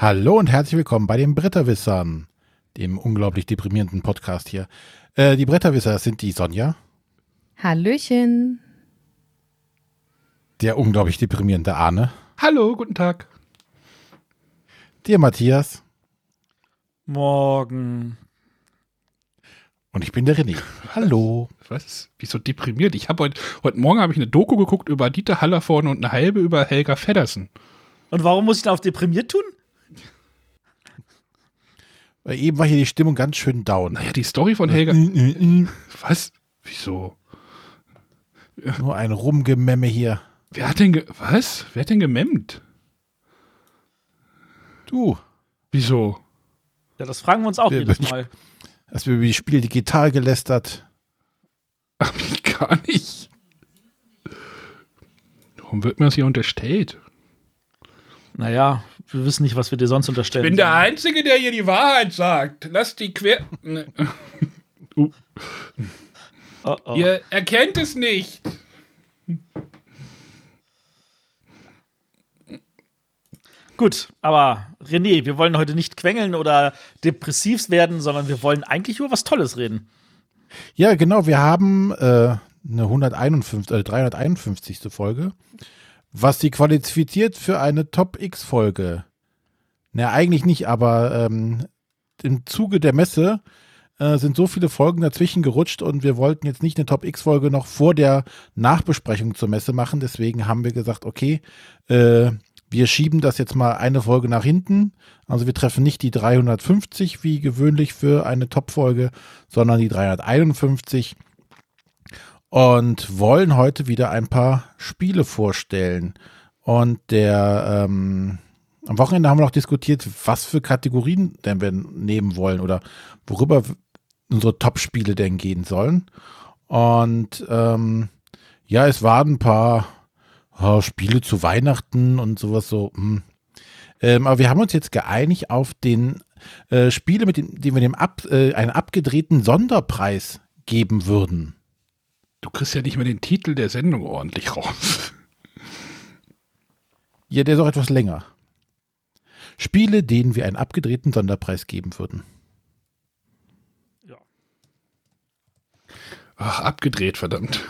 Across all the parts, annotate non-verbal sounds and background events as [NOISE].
Hallo und herzlich willkommen bei den Bretterwissern, dem unglaublich deprimierenden Podcast hier. Äh, die Bretterwisser sind die Sonja. Hallöchen. Der unglaublich deprimierende Arne. Hallo, guten Tag. Der Matthias. Morgen. Und ich bin der René. Hallo. Was? Wieso deprimiert? Ich habe heute, heute Morgen habe ich eine Doku geguckt über Dieter Hallervorn und eine halbe über Helga Feddersen. Und warum muss ich da auf deprimiert tun? Weil eben war hier die Stimmung ganz schön down. Naja, die Story von Helga. Was? Wieso? Nur ein Rumgememme hier. Wer hat denn ge was? Wer hat denn gememmt? Du. Wieso? Ja, das fragen wir uns auch Ja, jedes Mal. Hast du über die Spiel digital gelästert? Hab ich gar nicht. Warum wird mir das hier unterstellt? Naja, wir wissen nicht, was wir dir sonst unterstellen. Einzige, der hier die Wahrheit sagt. Lass die quer. Ne. [LAUGHS] Uh, oh, oh. Ihr erkennt es nicht. Gut, aber René, wir wollen heute nicht quengeln oder depressiv werden, sondern wir wollen eigentlich über was Tolles reden. Ja, genau. Wir haben äh, eine 151, äh, 351. Folge, was sie qualifiziert für eine Top-X-Folge. Na, eigentlich nicht, aber ähm, im Zuge der Messe äh, sind so viele Folgen dazwischen gerutscht und wir wollten jetzt nicht eine Top-X-Folge noch vor der Nachbesprechung zur Messe machen. Deswegen haben wir gesagt, okay, äh, wir schieben das jetzt mal eine Folge nach hinten. Also wir treffen nicht die 350 wie gewöhnlich für eine Top-Folge, sondern die 351 und wollen heute wieder ein paar Spiele vorstellen. Und der ähm, am Wochenende haben wir noch diskutiert, was für Kategorien denn wir nehmen wollen oder worüber unsere Top-Spiele denn gehen sollen. Und ähm, ja, es waren ein paar oh, Spiele zu Weihnachten und sowas so. Hm. Ähm, aber wir haben uns jetzt geeinigt auf den äh, Spiele, mit dem, dem wir dem ab, äh, einen abgedrehten Sonderpreis geben würden. Du kriegst ja nicht mehr den Titel der Sendung ordentlich raus. Ja, der ist auch etwas länger. Spiele, denen wir einen abgedrehten Sonderpreis geben würden. Ach, abgedreht, verdammt.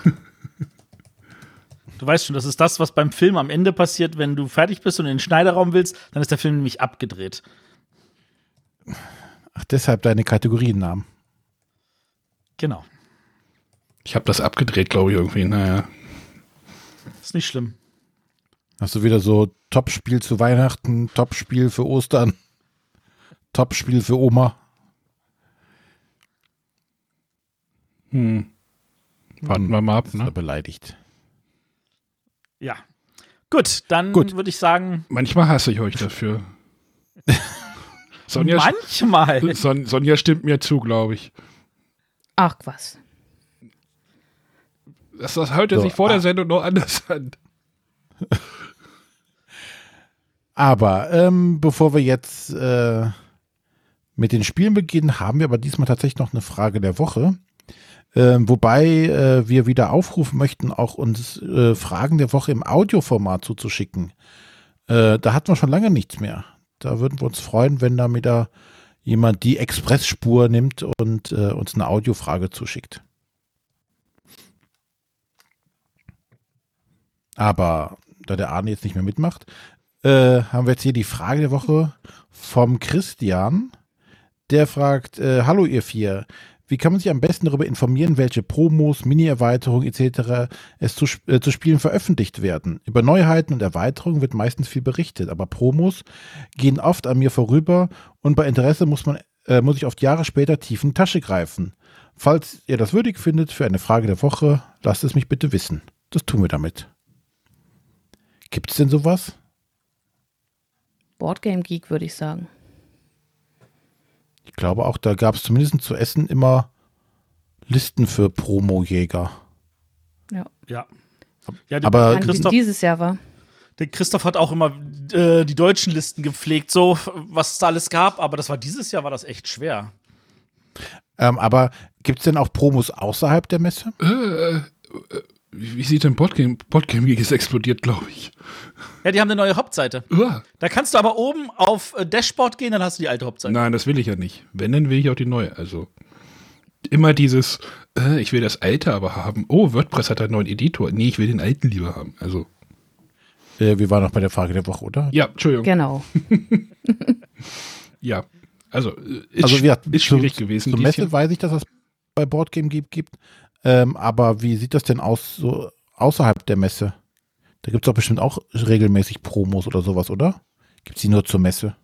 Du weißt schon, das ist das, was beim Film am Ende passiert, wenn du fertig bist und in den Schneiderraum willst, dann ist der Film nämlich abgedreht. Ach, deshalb deine Kategoriennamen. Genau. Ich habe das abgedreht, glaube ich, irgendwie. Naja. Ist nicht schlimm. Hast du wieder so Top-Spiel zu Weihnachten, Top-Spiel für Ostern, Top-Spiel für Oma. Hm. Warten wir mal ab, ne? beleidigt. Ja. Gut, dann Gut. würde ich sagen, Manchmal hasse ich euch dafür. [LAUGHS] Sonja, manchmal. Son, Sonja stimmt mir zu, glaube ich. Ach was. Das, das hörte So, sich vor ah. der Sendung noch anders an. Aber ähm, bevor wir jetzt äh, mit den Spielen beginnen, haben wir aber diesmal tatsächlich noch eine Frage der Woche. Ähm, wobei äh, wir wieder aufrufen möchten, auch uns äh, Fragen der Woche im Audioformat zuzuschicken. Äh, da hatten wir schon lange nichts mehr. Da würden wir uns freuen, wenn da wieder jemand die Expressspur nimmt und äh, uns eine Audiofrage zuschickt. Aber da der Arne jetzt nicht mehr mitmacht, äh, haben wir jetzt hier die Frage der Woche vom Christian. Der fragt, äh, hallo ihr vier, wie kann man sich am besten darüber informieren, welche Promos, Mini-Erweiterungen etc. es zu, äh, zu Spielen veröffentlicht werden? Über Neuheiten und Erweiterungen wird meistens viel berichtet, aber Promos gehen oft an mir vorüber und bei Interesse muss man äh, muss ich oft Jahre später tief in die Tasche greifen. Falls ihr das würdig findet für eine Frage der Woche, lasst es mich bitte wissen. Das tun wir damit. Gibt es denn sowas? Boardgame Geek, würde ich sagen. Ich glaube auch, da gab es zumindest zu Essen immer Listen für Promojäger. Ja. Ja. ja Aber- Christoph, dieses Jahr war. der Christoph hat auch immer äh, die deutschen Listen gepflegt, so was es da alles gab, aber das war dieses Jahr war das echt schwer. Ähm, aber gibt es denn auch Promos außerhalb der Messe? Äh, Wie, wie sieht denn Podcam? Podcam ist explodiert, glaube ich. Ja, die haben eine neue Hauptseite. Uah. Da kannst du aber oben auf äh, Dashboard gehen, dann hast du die alte Hauptseite. Nein, das will ich ja nicht. Wenn, dann will ich auch die neue. Also immer dieses, äh, ich will das alte aber haben. Oh, WordPress hat einen neuen Editor. Nee, ich will den alten lieber haben. Also, Äh, wir waren noch bei der Frage der Woche, oder? ja, Entschuldigung. Genau. [LAUGHS] Ja. Also, äh, ist, also wir ist schwierig gewesen. Zur dieses Messe weiß ich, dass es bei Boardgame gibt, gibt. Ähm, aber wie sieht das denn aus so außerhalb der Messe? Da gibt es doch bestimmt auch regelmäßig Promos oder sowas, oder? Gibt es die nur zur Messe?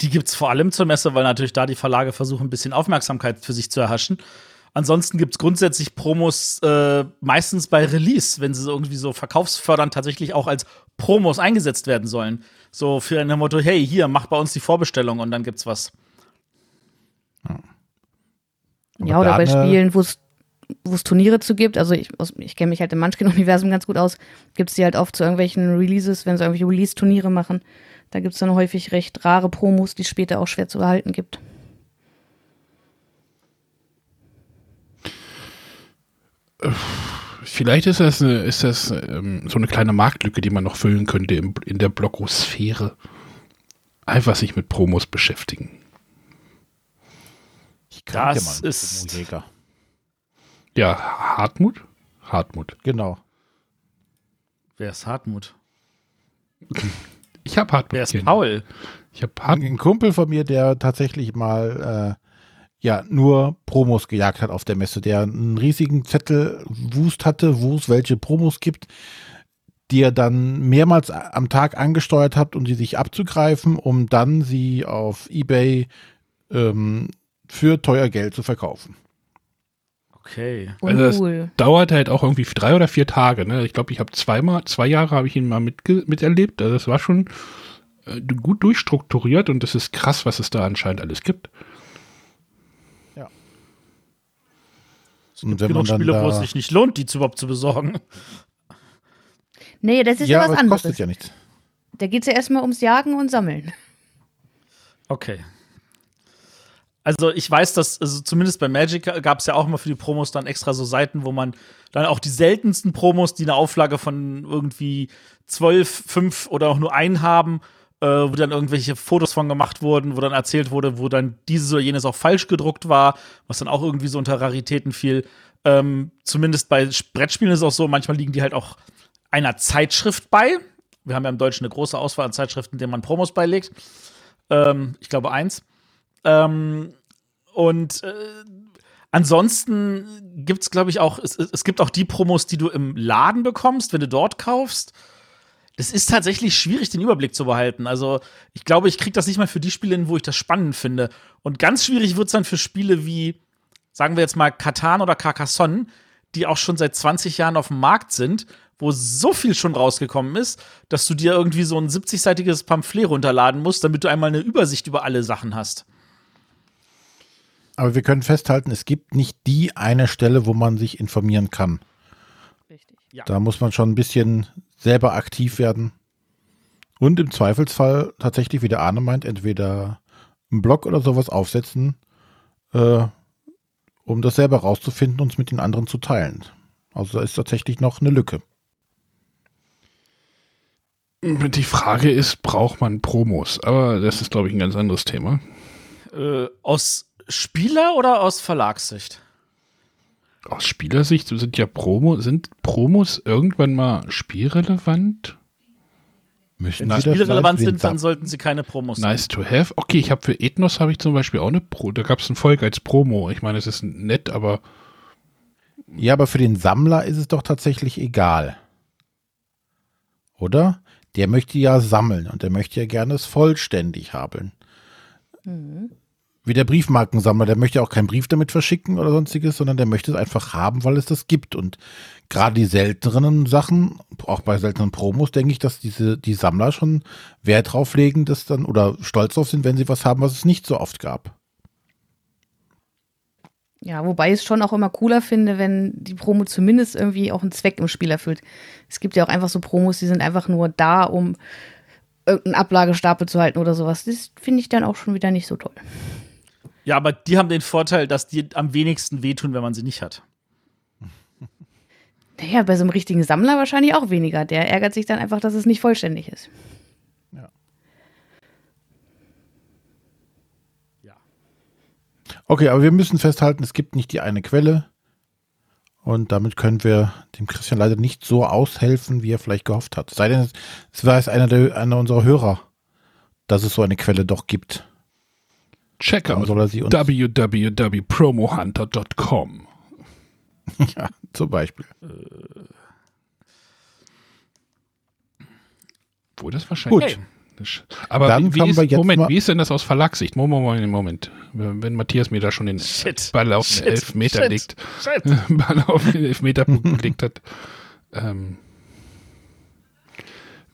Die gibt's vor allem zur Messe, weil natürlich da die Verlage versuchen, ein bisschen Aufmerksamkeit für sich zu erhaschen. Ansonsten gibt's grundsätzlich Promos äh, meistens bei Release, wenn sie so irgendwie so verkaufsfördernd tatsächlich auch als Promos eingesetzt werden sollen. So für ein Motto, hey, hier, mach bei uns die Vorbestellung und dann gibt's was. Ja, oder bei Spielen, wo es wo es Turniere zu gibt, also ich, aus- ich kenne mich halt im Munchkin-Universum ganz gut aus, gibt es die halt oft zu irgendwelchen Releases, wenn sie irgendwelche Release-Turniere machen. Da gibt es dann häufig recht rare Promos, die es später auch schwer zu erhalten gibt. Vielleicht ist das, eine, ist das ähm, so eine kleine Marktlücke, die man noch füllen könnte im, in der Blogosphäre. Einfach sich mit Promos beschäftigen. Ich kannte Das einen ist- Promojäger. Ja, Hartmut? Hartmut. Genau. Wer ist Hartmut? Ich habe Hartmut. Wer ist kennen. Paul? Ich habe Hartmut. Ein Kumpel von mir, der tatsächlich mal äh, ja nur Promos gejagt hat auf der Messe, der einen riesigen Zettel Wust hatte, wo es welche Promos gibt, die er dann mehrmals am Tag angesteuert hat, um die sich abzugreifen, um dann sie auf eBay ähm, für teuer Geld zu verkaufen. Okay. Also das-. Dauert halt auch irgendwie drei oder vier Tage. Ne? Ich glaube, ich habe zweimal, zwei Jahre habe ich ihn mal mitge miterlebt. Also das war schon äh, gut durchstrukturiert und das ist krass, was es da anscheinend alles gibt. Und wenn Genug man Spiele, wo es sich nicht lohnt, die zu überhaupt zu besorgen. Nee, das ist ja, ja, was aber es anderes. kostet ja nichts. Da geht es ja erstmal ums Jagen und Sammeln. Okay. Also ich weiß, dass also zumindest bei Magic gab es ja auch immer für die Promos dann extra so Seiten, wo man dann auch die seltensten Promos, die eine Auflage von irgendwie zwölf, fünf oder auch nur einen haben, äh, wo dann irgendwelche Fotos von gemacht wurden, wo dann erzählt wurde, wo dann dieses oder jenes auch falsch gedruckt war, was dann auch irgendwie so unter Raritäten fiel. Ähm, zumindest bei Brettspielen ist es auch so, manchmal liegen die halt auch einer Zeitschrift bei. Wir haben ja im Deutschen eine große Auswahl an Zeitschriften, denen man Promos beilegt. Ähm, ich glaube eins. Ähm, und äh, ansonsten gibt es, glaube ich, auch, es, es gibt auch die Promos, die du im Laden bekommst, wenn du dort kaufst. Das ist tatsächlich schwierig, den Überblick zu behalten. Also, ich glaube, ich kriege das nicht mal für die Spiele hin, wo ich das spannend finde. Und ganz schwierig wird es dann für Spiele wie, sagen wir jetzt mal, Katan oder Carcassonne, die auch schon seit 20 Jahren auf dem Markt sind, wo so viel schon rausgekommen ist, dass du dir irgendwie so ein 70-seitiges Pamphlet runterladen musst, damit du einmal eine Übersicht über alle Sachen hast. Aber wir können festhalten, es gibt nicht die eine Stelle, wo man sich informieren kann. Richtig. Da muss man schon ein bisschen selber aktiv werden. Und im Zweifelsfall tatsächlich, wie der Arne meint, entweder einen Blog oder sowas aufsetzen, äh, um das selber rauszufinden und es mit den anderen zu teilen. Also da ist tatsächlich noch eine Lücke. Die Frage ist, braucht man Promos? Aber das ist, glaube ich, ein ganz anderes Thema. Äh, aus Spieler- oder aus Verlagssicht? Aus Spielersicht sind ja Promo, sind Promos irgendwann mal spielrelevant? Müssen Wenn Sie spielrelevant sind, dann sollten sie keine Promos sein. Nice to have. Okay, ich habe für Ethnos habe ich zum Beispiel auch eine Pro, da gab es ein Volk als Promo. Ich meine, es ist nett, aber Ja, aber für den Sammler ist es doch tatsächlich egal. Oder? Der möchte ja sammeln und der möchte ja gerne es vollständig haben. Wie der Briefmarkensammler, der möchte auch keinen Brief damit verschicken oder sonstiges, sondern der möchte es einfach haben, weil es das gibt. Und gerade die selteneren Sachen, auch bei seltenen Promos, denke ich, dass diese, die Sammler schon Wert drauf legen, dass dann oder stolz drauf sind, wenn sie was haben, was es nicht so oft gab. Ja, wobei ich es schon auch immer cooler finde, wenn die Promo zumindest irgendwie auch einen Zweck im Spiel erfüllt. Es gibt ja auch einfach so Promos, die sind einfach nur da, um irgendeinen Ablagestapel zu halten oder sowas. Das finde ich dann auch schon wieder nicht so toll. Ja, aber die haben den Vorteil, dass die am wenigsten wehtun, wenn man sie nicht hat. Naja, bei so einem richtigen Sammler wahrscheinlich auch weniger. Der ärgert sich dann einfach, dass es nicht vollständig ist. Okay, aber wir müssen festhalten, es gibt nicht die eine Quelle. Und damit können wir dem Christian leider nicht so aushelfen, wie er vielleicht gehofft hat. Sei denn, es weiß einer, der, einer unserer Hörer, dass es so eine Quelle doch gibt. Check Dann out soll er sie uns- www.promohunter.com. [LAUGHS] Ja, zum Beispiel. Wo das wahrscheinlich. Das- Aber Dann wie kommen ist, wir jetzt Moment, mal- wie ist denn das aus Verlagssicht? Moment, Moment, Moment. Wenn Matthias mir da schon den Shit. Ball auf den Shit. Elfmeter Shit. legt, Shit. [LAUGHS] Ball auf den Elfmeterpunkt gelegt hat. Ähm,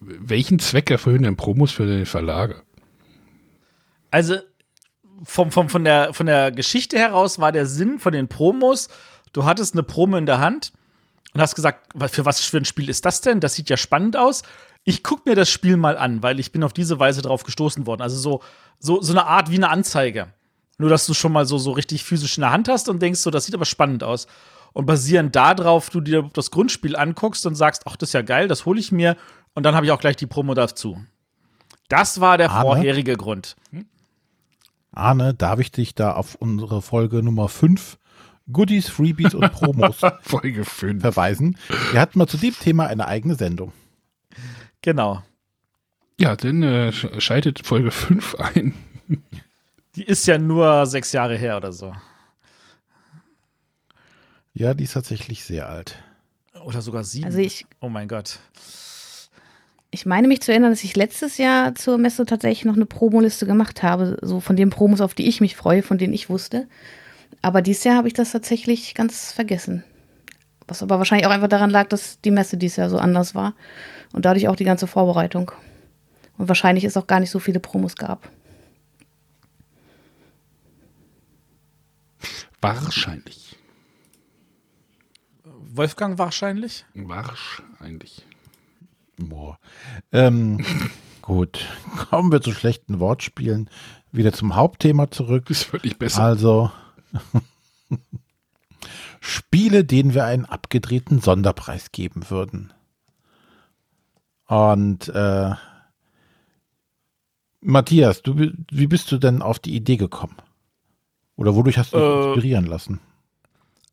welchen Zweck erfüllen denn Promos für den Verlage? Also vom, vom, von, der, von der Geschichte heraus war der Sinn von den Promos, du hattest eine Promo in der Hand und hast gesagt, für was für ein Spiel ist das denn? Das sieht ja spannend aus. Ich gucke mir das Spiel mal an, weil ich bin auf diese Weise drauf gestoßen worden. Also so, so, so eine Art wie eine Anzeige. Nur, dass du schon mal so, so richtig physisch in der Hand hast und denkst, so, das sieht aber spannend aus. Und basierend darauf, du dir das Grundspiel anguckst und sagst, ach, das ist ja geil, das hole ich mir. Und dann habe ich auch gleich die Promo dazu. Das war der Aber- vorherige Grund. Arne, darf ich dich da auf unsere Folge Nummer 5 Goodies, Freebies und Promos [LAUGHS] Folge 5. verweisen? Wir hatten mal zu dem Thema eine eigene Sendung. Genau. Ja, dann äh, sch- schaltet Folge 5 ein. Die ist ja nur sechs Jahre her oder so. Ja, die ist tatsächlich sehr alt. Oder sogar sieben. Also ich, oh mein Gott. Ich meine mich zu erinnern, dass ich letztes Jahr zur Messe tatsächlich noch eine Promoliste gemacht habe, so von den Promos, auf die ich mich freue, von denen ich wusste. Aber dieses Jahr habe ich das tatsächlich ganz vergessen. Was aber wahrscheinlich auch einfach daran lag, dass die Messe dieses Jahr so anders war und dadurch auch die ganze Vorbereitung. Und wahrscheinlich es auch gar nicht so viele Promos gab. Wahrscheinlich. Wolfgang wahrscheinlich? Wahrscheinlich. Boah. Ähm, [LAUGHS] gut, kommen wir zu schlechten Wortspielen. Wieder zum Hauptthema zurück. Das wird nicht besser. Also [LAUGHS] Spiele, denen wir einen abgedrehten Sonderpreis geben würden. Und äh, Matthias, du, wie bist du denn auf die Idee gekommen? Oder wodurch hast du dich Äh, inspirieren lassen?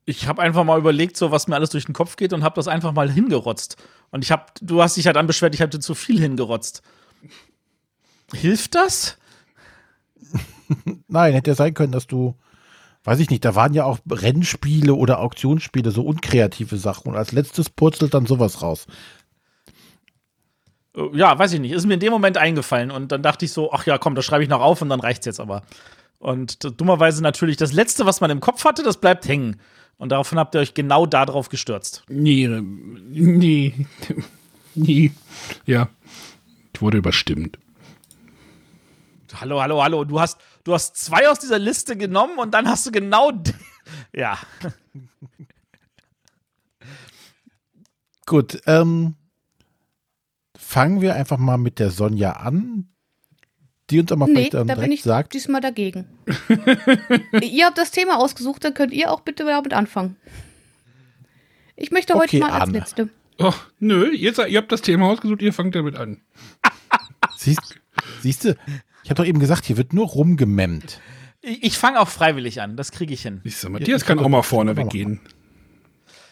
Ich habe einfach mal überlegt, so was mir alles durch den Kopf geht und habe das einfach mal hingerotzt. Und ich habe, du hast dich ja dann beschwert, ich habe dir zu viel hingerotzt. Hilft das? [LAUGHS] Nein, hätte ja sein können, dass du, weiß ich nicht, da waren ja auch Rennspiele oder Auktionsspiele, so unkreative Sachen. Und als letztes purzelt dann sowas raus. Äh, Ja, weiß ich nicht. Ist mir in dem Moment eingefallen und dann dachte ich so, ach ja, komm, das schreibe ich noch auf und dann reicht's jetzt aber. Und dummerweise natürlich das letzte, was man im Kopf hatte, das bleibt hängen. Und daraufhin habt ihr euch genau darauf gestürzt. Nee, nee, nee. Ja, ich wurde überstimmt. Hallo, hallo, hallo. Du hast, du hast zwei aus dieser Liste genommen und dann hast du genau. [LAUGHS] Ja. Gut, ähm, fangen wir einfach mal mit der Sonja an, die uns aber Nee, vielleicht dann da bin direkt ich sagt, diesmal dagegen. [LAUGHS] ihr habt das Thema ausgesucht, dann könnt ihr auch bitte damit anfangen. Ich möchte heute Okay, mal als. Letzte. Oh, nö, ihr, ihr habt das Thema ausgesucht, ihr fangt damit an. siehst, siehst du, ich habe doch eben gesagt, hier wird nur rumgememmt. Ich, ich fange auch freiwillig an. Das kriege ich hin. Ich sag, Matthias kann auch mal vorne weggehen.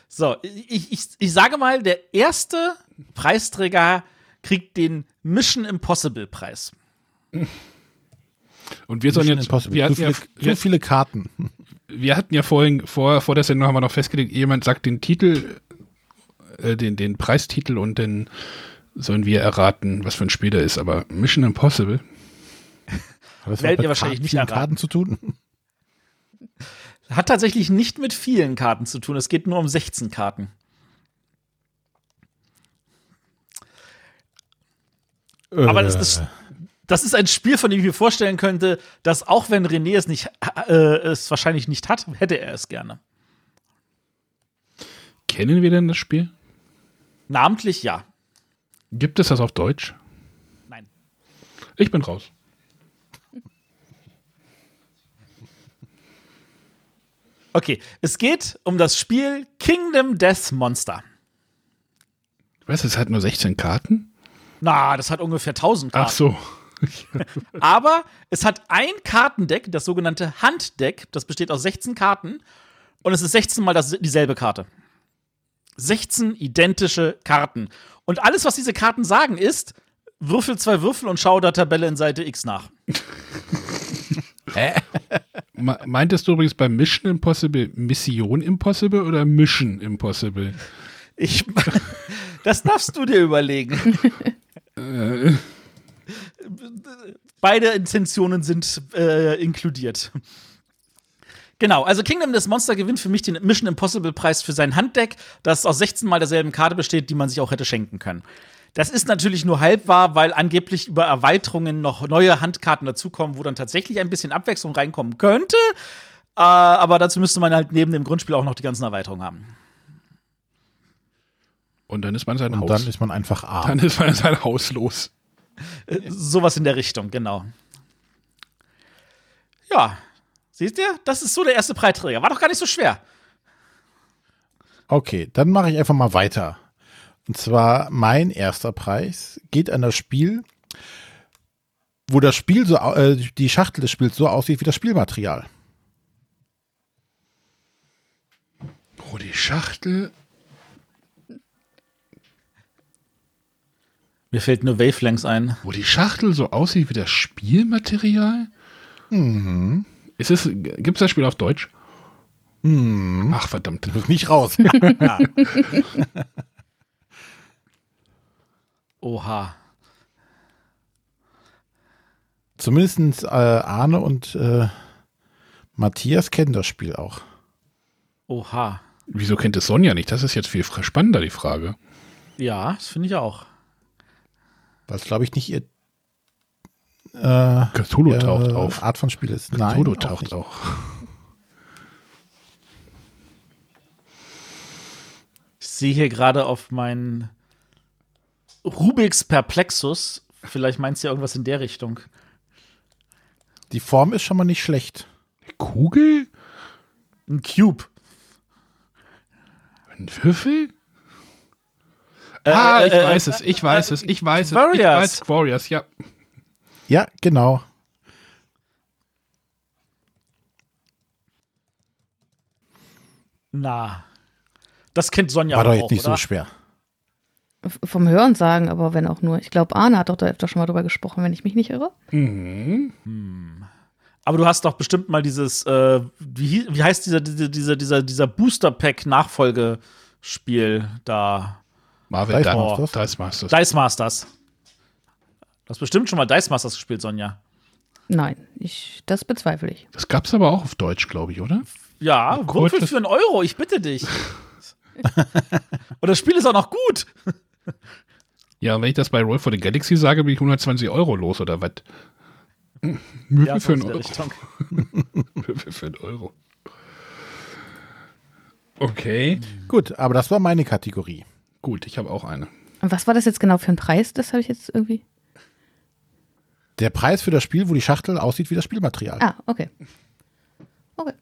So, ich, ich, ich sage mal, der erste Preisträger kriegt den Mission Impossible Preis. Und wir sollen jetzt, wir zu, hatten, viele, ja, zu wir, viele Karten. wir hatten ja vorhin, vor, vor der Sendung haben wir noch festgelegt, jemand sagt den Titel, äh, den, den Preistitel und dann sollen wir erraten, was für ein Spiel der ist. Aber Mission Impossible, Hat das ihr mit wahrscheinlich Karten, nicht erraten. Karten zu tun? Hat tatsächlich nicht mit vielen Karten zu tun. Es geht nur um 16 Karten. Aber das ist, das ist ein Spiel, von dem ich mir vorstellen könnte, dass auch wenn René es nicht, äh, es wahrscheinlich nicht hat, hätte er es gerne. kennen wir denn das Spiel? Namentlich ja. Gibt es das auf Deutsch? Nein. Ich bin raus. Okay, es geht um das Spiel Kingdom Death Monster. Was, es hat nur 16 Karten? Na, das hat ungefähr 1000 Karten. Ach so. [LAUGHS] Aber es hat ein Kartendeck, das sogenannte Handdeck, das besteht aus 16 Karten und es ist 16 mal das, dieselbe Karte. 16 identische Karten. Und alles, was diese Karten sagen, ist, würfel zwei Würfel und schau der Tabelle in Seite X nach. [LAUGHS] Me- Meintest du übrigens bei Mission Impossible Mission Impossible oder Mission Impossible? Ich, [LAUGHS] das darfst du dir überlegen. Äh, Beide Intentionen sind äh, inkludiert. Genau, also Kingdom des Monster gewinnt für mich den Mission Impossible Preis für sein Handdeck, das aus 16 mal derselben Karte besteht, die man sich auch hätte schenken können. Das ist natürlich nur halb wahr, weil angeblich über Erweiterungen noch neue Handkarten dazukommen, wo dann tatsächlich ein bisschen Abwechslung reinkommen könnte. Äh, aber dazu müsste man halt neben dem Grundspiel auch noch die ganzen Erweiterungen haben. und dann ist man sein Und Haus. dann ist man einfach arm. dann ist man sein Haus los. Äh, sowas in der Richtung, genau. Ja, seht ihr? Das ist so der erste Preisträger. War doch gar nicht so schwer. Okay, dann mache ich einfach mal weiter. Und zwar mein erster Preis geht an das Spiel, wo das Spiel so, äh, die Schachtel des Spiels so aussieht wie das Spielmaterial. Oh, die Schachtel. Mir fällt nur Wavelengths ein. Wo die Schachtel so aussieht wie das Spielmaterial? Mhm. Ist es, gibt's das Spiel auf Deutsch? Ach, verdammt. Muss nicht raus. [LAUGHS] Oha. Zumindest äh, Arne und äh, Matthias kennen das Spiel auch. Oha. Wieso kennt es Sonja nicht? Das ist jetzt viel spannender, die Frage. Ja, das finde ich auch. Weil es, glaube ich, nicht ihr äh, Cthulhu ihre taucht auf. Art von Spiel ist. Nein, Cthulhu auch taucht auch. Ich sehe hier gerade auf meinen Rubiks Perplexus. Vielleicht meinst du ja irgendwas in der Richtung. Die Form ist schon mal nicht schlecht. Kugel? Ein Cube. Ein Würfel? Äh, ah, äh, ich äh, weiß es, ich weiß es, ich weiß es. Ich Warriors. weiß Warriors, ja. Ja, genau. Na. Das kennt Sonja War doch auch, jetzt nicht oder? so schwer. Vom Hören sagen, aber wenn auch nur. Ich glaube, Arne hat doch da öfter schon mal drüber gesprochen, wenn ich mich nicht irre. Mhm. Aber du hast doch bestimmt mal dieses, äh, wie, wie heißt dieser, dieser, dieser, dieser, dieser Booster-Pack-Nachfolgespiel da? Marvel Dice Dice Masters? Dice Masters. Dice Masters. Du hast bestimmt schon mal Dice Masters gespielt, Sonja. Nein, ich, das bezweifle ich. Das gab's aber auch auf Deutsch, glaube ich, oder? Ja, Kurz- Würfel für einen Euro, ich bitte dich. [LAUGHS] Und das Spiel ist auch noch gut. Ja, wenn ich das bei Roll for the Galaxy sage, bin ich 120 Euro los, oder was? Würfel Ja, für einen Euro. [LAUGHS] Würfel für einen Euro. Okay. Gut, aber das war meine Kategorie. Gut, ich habe auch eine. Und was war das jetzt genau für ein Preis? Das habe ich jetzt irgendwie. Der Preis für das Spiel, wo die Schachtel aussieht wie das Spielmaterial. Ah, okay. Okay.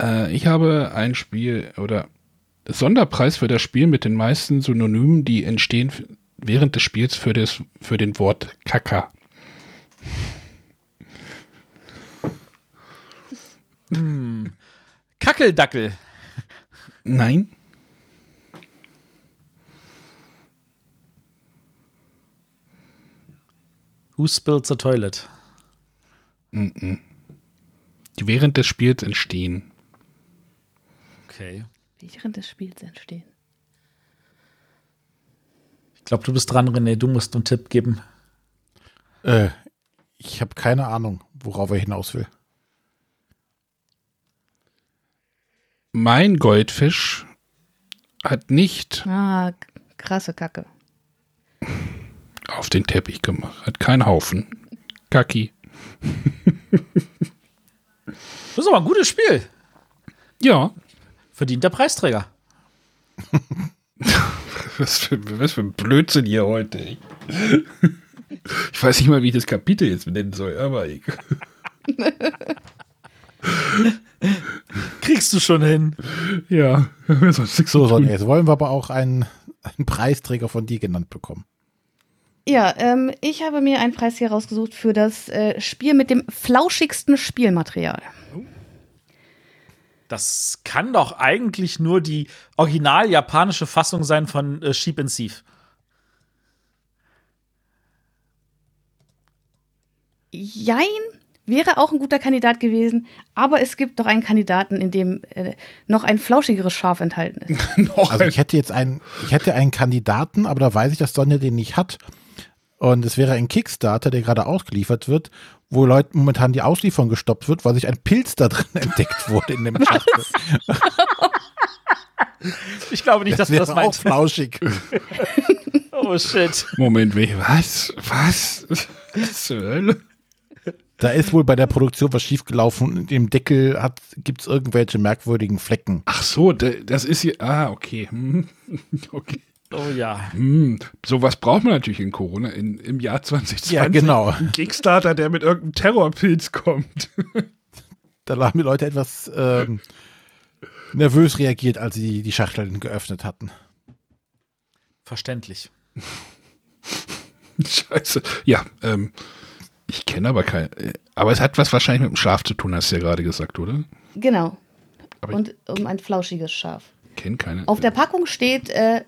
Äh, ich habe ein Spiel oder Sonderpreis für das Spiel mit den meisten Synonymen, die entstehen während des Spiels für, das, für den Wort Kaka. Kackeldackel. Nein. Who spilled the toilet? Die während des Spiels entstehen. Okay. Während des Spiels entstehen. Ich glaube, du bist dran, René. Du musst einen Tipp geben. Äh, ich habe keine Ahnung, worauf er hinaus will. Mein Goldfisch hat nicht Ah, krasse Kacke. auf den Teppich gemacht, hat keinen Haufen. Kaki. Das ist aber ein gutes Spiel. Ja. Verdient der Preisträger. [LAUGHS] Was für, was für ein Blödsinn hier heute. ey. Ich weiß nicht mal, wie ich das Kapitel jetzt nennen soll, aber ich. [LAUGHS] Kriegst du schon hin. Ja, [LAUGHS] So. Sonja, jetzt wollen wir aber auch einen, einen Preisträger von dir genannt bekommen. Ja, ähm, ich habe mir einen Preis hier rausgesucht für das äh, Spiel mit dem flauschigsten Spielmaterial. Das kann doch eigentlich nur die original japanische Fassung sein von äh, Sheep and Thief. Jein wäre auch ein guter Kandidat gewesen, aber es gibt doch einen Kandidaten, in dem äh, noch ein flauschigeres Schaf enthalten ist. [LAUGHS] Also ich hätte jetzt einen, ich hätte einen Kandidaten, aber da weiß ich, dass Sonja den nicht hat. Und es wäre ein Kickstarter, der gerade ausgeliefert wird, wo Leuten momentan die Auslieferung gestoppt wird, weil sich ein Pilz da drin [LAUGHS] entdeckt wurde in dem Schachtel. [LAUGHS] Ich glaube nicht, dass du das wäre auch meinst. flauschig. Oh shit. Moment, we- was? Was? Was zur Hölle? Da ist wohl bei der Produktion was schiefgelaufen und im Deckel gibt es irgendwelche merkwürdigen Flecken. Ach so, da- das ist hier. Ah, okay. Hm. [LAUGHS] Okay. Oh ja. Hm. Sowas braucht man natürlich in Corona, in, im Jahr 2020. Ja, genau. Ein Kickstarter, der mit irgendeinem Terrorpilz kommt. Da haben die Leute etwas ähm, nervös reagiert, als sie die Schachteln geöffnet hatten. Verständlich. [LAUGHS] Scheiße. Ja, ähm, ich kenne aber kein. Aber es hat was wahrscheinlich mit dem Schaf zu tun, hast du ja gerade gesagt, oder? Genau. Aber Und um ein flauschiges Schaf. Kenne keine. Auf der Packung steht äh,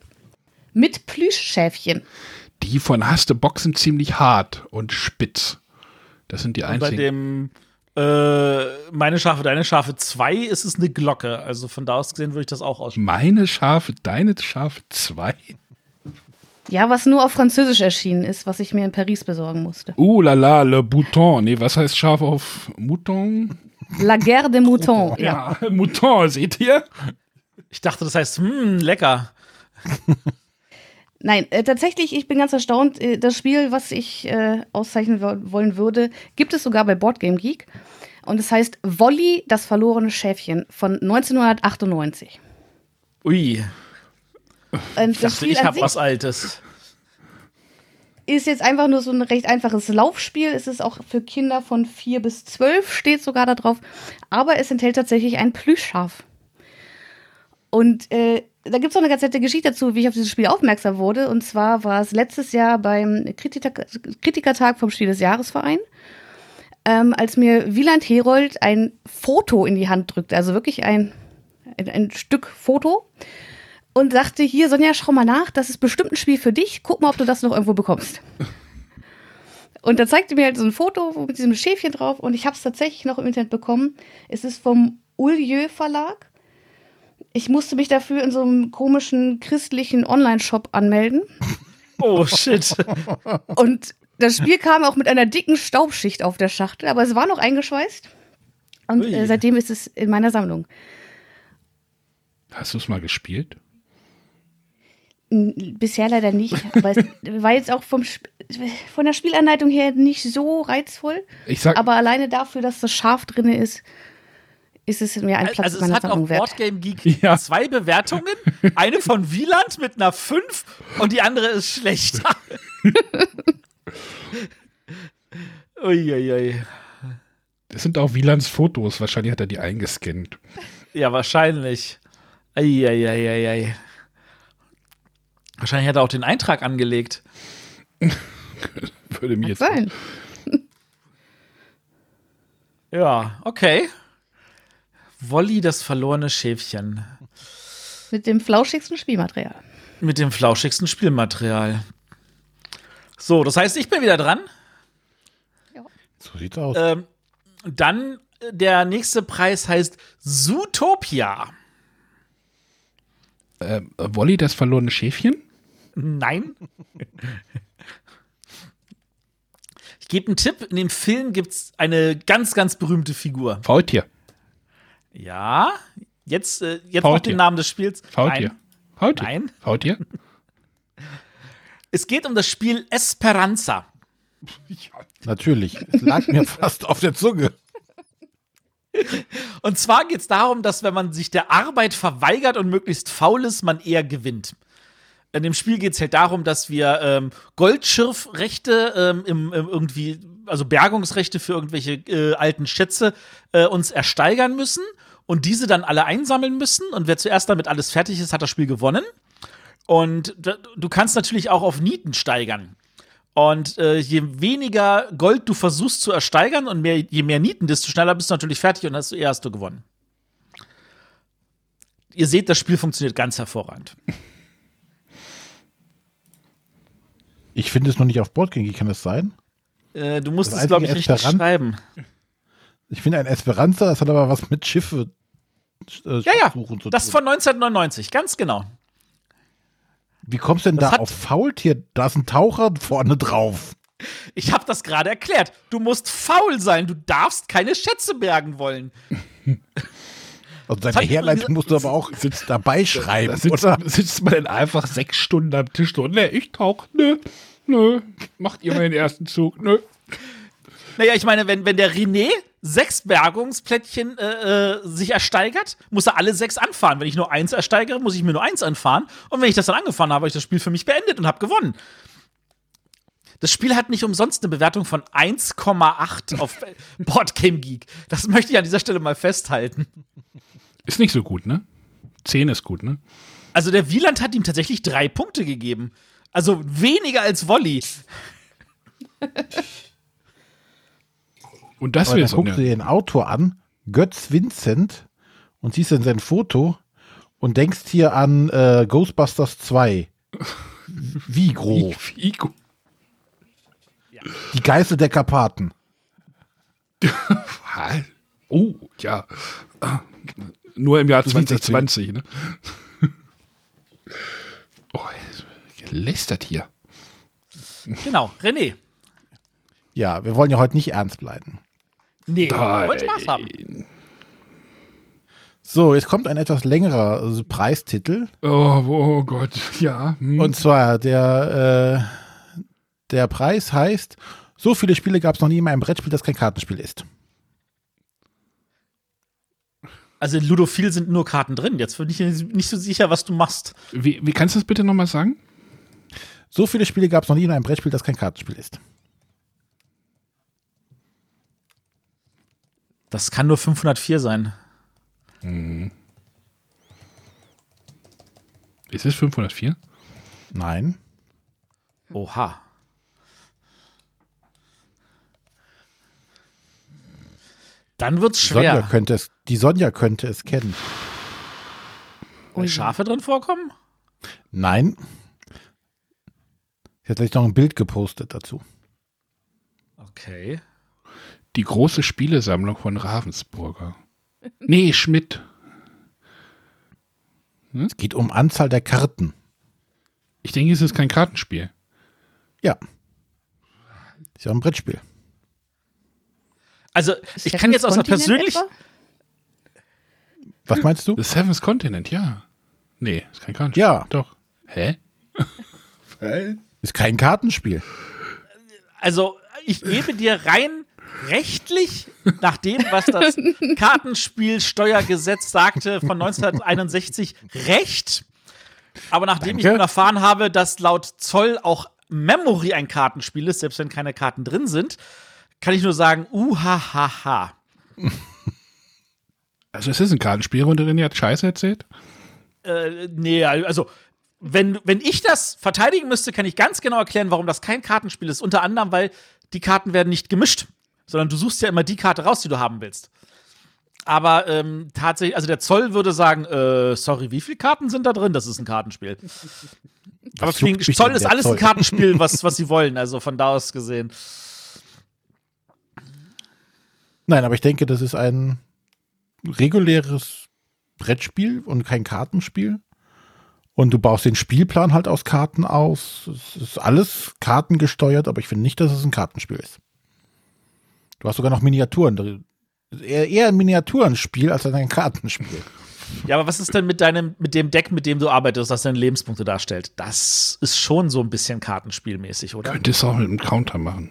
mit Plüschschäfchen. die von Haste Boxen ziemlich hart und spitz. Das sind die Und bei einzigen. dem äh, Meine Schafe, Deine Schafe 2 ist es eine Glocke. Also von da aus gesehen würde ich das auch aussprechen. Meine Schafe, deine Schafe, zwei. Ja, was nur auf Französisch erschienen ist, was ich mir in Paris besorgen musste. Uh la la, le Bouton. Nee, was heißt Schaf auf Mouton? La Guerre des Moutons. Ja. Ja, [LAUGHS] Mouton, seht ihr? Ich dachte, das heißt, hm, lecker. [LAUGHS] Nein, äh, tatsächlich, ich bin ganz erstaunt. Äh, das Spiel, was ich äh, auszeichnen wo wollen würde, gibt es sogar bei Boardgame Geek. Und es heißt Wolli, das verlorene Schäfchen von 1998. Ui, Und ich das dachte, ich habe was Altes. ist jetzt einfach nur so ein recht einfaches Laufspiel. Es ist auch für Kinder von 4 bis 12, steht sogar da drauf. Aber es enthält tatsächlich ein Plüschschaf. Und äh, da gibt es auch eine ganz nette Geschichte dazu, wie ich auf dieses Spiel aufmerksam wurde. Und zwar war es letztes Jahr beim Kritiker Kritikertag vom Spiel des Jahresverein, ähm, als mir Wieland Herold ein Foto in die Hand drückte. Also wirklich ein, ein, ein Stück Foto und sagte, hier, Sonja, schau mal nach, das ist bestimmt ein Spiel für dich, guck mal, ob du das noch irgendwo bekommst. Und da zeigte mir halt so ein Foto mit diesem Schäfchen drauf und ich habe es tatsächlich noch im Internet bekommen. Es ist vom Ulieu Verlag. Ich musste mich dafür in so einem komischen christlichen Online-Shop anmelden. Oh shit. Und das Spiel kam auch mit einer dicken Staubschicht auf der Schachtel, aber es war noch eingeschweißt. Und äh, seitdem ist es in meiner Sammlung. Hast du es mal gespielt? Bisher leider nicht, aber es [LAUGHS] war jetzt auch vom Sp von der Spielanleitung her nicht so reizvoll. Ich sag, Aber alleine dafür, dass das scharf drin ist, ist es mir ein Platz Also es hat auf Sammlung wert. Boardgame Geek [LAUGHS] Ja. zwei Bewertungen. Eine von Wieland mit einer 5 und die andere ist schlecht. [LAUGHS] Uiuiui. das sind auch Wielands Fotos. Wahrscheinlich hat er die eingescannt. Ja, wahrscheinlich. Eieieiei. Wahrscheinlich hat er auch den Eintrag angelegt. Würde mir jetzt. sein. [LAUGHS] Ja, okay. Wolli, das verlorene Schäfchen. Mit dem flauschigsten Spielmaterial. Mit dem flauschigsten Spielmaterial. So, das heißt, ich bin wieder dran. So sieht's aus. Ähm, dann äh, der nächste Preis heißt Zootopia. Äh, Wolli, das verlorene Schäfchen? Nein. Ich gebe einen Tipp. In dem Film gibt es eine ganz, ganz berühmte Figur. Faultier. Ja. Jetzt, äh, jetzt noch den Namen des Spiels. Faultier. Nein. Faultier. Nein. Faultier? Es geht um das Spiel Esperanza. Natürlich. Es lag mir fast auf der Zunge. Und zwar geht es darum, dass wenn man sich der Arbeit verweigert und möglichst faul ist, man eher gewinnt. In dem Spiel geht es halt darum, dass wir ähm, Goldschürfrechte ähm, im, im irgendwie, also Bergungsrechte für irgendwelche äh, alten Schätze äh, uns ersteigern müssen. und diese dann alle einsammeln müssen. Und wer zuerst damit alles fertig ist, hat das Spiel gewonnen. Und du kannst natürlich auch auf Nieten steigern. Und äh, je weniger Gold du versuchst zu ersteigern und mehr, je mehr Nieten, desto schneller bist du natürlich fertig und hast eher hast du gewonnen. Ihr seht, das Spiel funktioniert ganz hervorragend. Ich finde es noch nicht auf Boardgame, kann das sein? Äh, du musst es, glaube ich, richtig Esperan schreiben. Ich finde ein Esperanza, das hat aber was mit Schiffe äh, ja, ja, das ist von 1999, ganz genau. Wie kommst du denn das da auf Faultier? Da ist ein Taucher vorne drauf. Ich habe das gerade erklärt. Du musst faul sein. Du darfst keine Schätze bergen wollen. [LAUGHS] Also seine Herleitung musst du aber auch sitzt dabei [LAUGHS] schreiben, da sitzt, oder? Sitzt man denn einfach sechs Stunden am Tisch und ne, ich tauch, nö, nö, macht ihr mal den ersten Zug, nö. Naja, ich meine, wenn, wenn der René sechs Bergungsplättchen äh, äh, sich ersteigert, muss er alle sechs anfahren. Wenn ich nur eins ersteigere, muss ich mir nur eins anfahren. Und wenn ich das dann angefahren habe, habe ich das Spiel für mich beendet und habe gewonnen. Das Spiel hat nicht umsonst eine Bewertung von 1,8 auf [LAUGHS] Boardgame Geek. Das möchte ich an dieser Stelle mal festhalten. Ist nicht so gut, ne? 10 ist gut, ne? Also der Wieland hat ihm tatsächlich drei Punkte gegeben. Also weniger als Wolli. Und das wäre so. guckst du dir den Autor an, Götz Vincent, und siehst dann sein Foto und denkst hier an äh, Ghostbusters 2. [LAUGHS] Wie groß? Wie, wie Die Geißel der Karpaten. [LAUGHS] oh, ja. Nur im Jahr 2020, ne? [LAUGHS] oh, gelästert hier. Genau, René. Ja, wir wollen ja heute nicht ernst bleiben. Nee, wollen Spaß haben. So, jetzt kommt ein etwas längerer also Preistitel. Oh, oh, Gott, ja. Hm. Und zwar der, äh, der Preis heißt, so viele Spiele gab es noch nie in einem Brettspiel, das kein Kartenspiel ist. Also in Ludophil sind nur Karten drin. Jetzt bin ich nicht so sicher, was du machst. Wie, wie kannst du das bitte nochmal sagen? So viele Spiele gab es noch nie in einem Brettspiel, das kein Kartenspiel ist. Das kann nur 504 sein. Mhm. Ist es 504? Nein. Oha. Dann wird's schwer. Sonja könnte es, die Sonja könnte es kennen. Und Schafe drin vorkommen? Nein. Sie hat gleich noch ein Bild gepostet dazu. Okay. Die große Spielesammlung von Ravensburger. Nee, Schmidt. Hm? Es geht um Anzahl der Karten. Ich denke, es ist kein Kartenspiel. Ja. Ist ja ein Brettspiel. Also, ich kann jetzt aus einer persönlichen. Was meinst du? The Seventh Continent, ja. Nee, ist kein Kartenspiel. Ja. Doch. Hä? ist kein Kartenspiel. Also, ich gebe dir rein rechtlich, nach dem, was das Kartenspielsteuergesetz sagte von 1961, recht. Aber nachdem Danke. ich nun erfahren habe, dass laut Zoll auch Memory ein Kartenspiel ist, selbst wenn keine Karten drin sind, kann ich nur sagen, uhahaha. Also es ist ein Kartenspiel, und René hat Scheiße erzählt? Äh, nee, also wenn, wenn ich das verteidigen müsste, kann ich ganz genau erklären, warum das kein Kartenspiel ist. Unter anderem, weil die Karten werden nicht gemischt sondern du suchst ja immer die Karte raus, die du haben willst. Aber ähm, tatsächlich, also der Zoll würde sagen, äh, sorry, wie viele Karten sind da drin? Das ist ein Kartenspiel. Aber für den Zoll ist alles Zoll. ein Kartenspiel, was, was sie wollen, also von da aus gesehen. Nein, aber ich denke, das ist ein reguläres Brettspiel und kein Kartenspiel. Und du baust den Spielplan halt aus Karten aus. Es ist alles kartengesteuert, aber ich finde nicht, dass es ein Kartenspiel ist. Du hast sogar noch Miniaturen. Eher, eher ein Miniaturenspiel als ein Kartenspiel. Ja, aber was ist denn mit deinem, mit dem Deck, mit dem du arbeitest, das deine Lebenspunkte darstellt? Das ist schon so ein bisschen Kartenspielmäßig, oder? Könntest du auch mit einem Counter machen.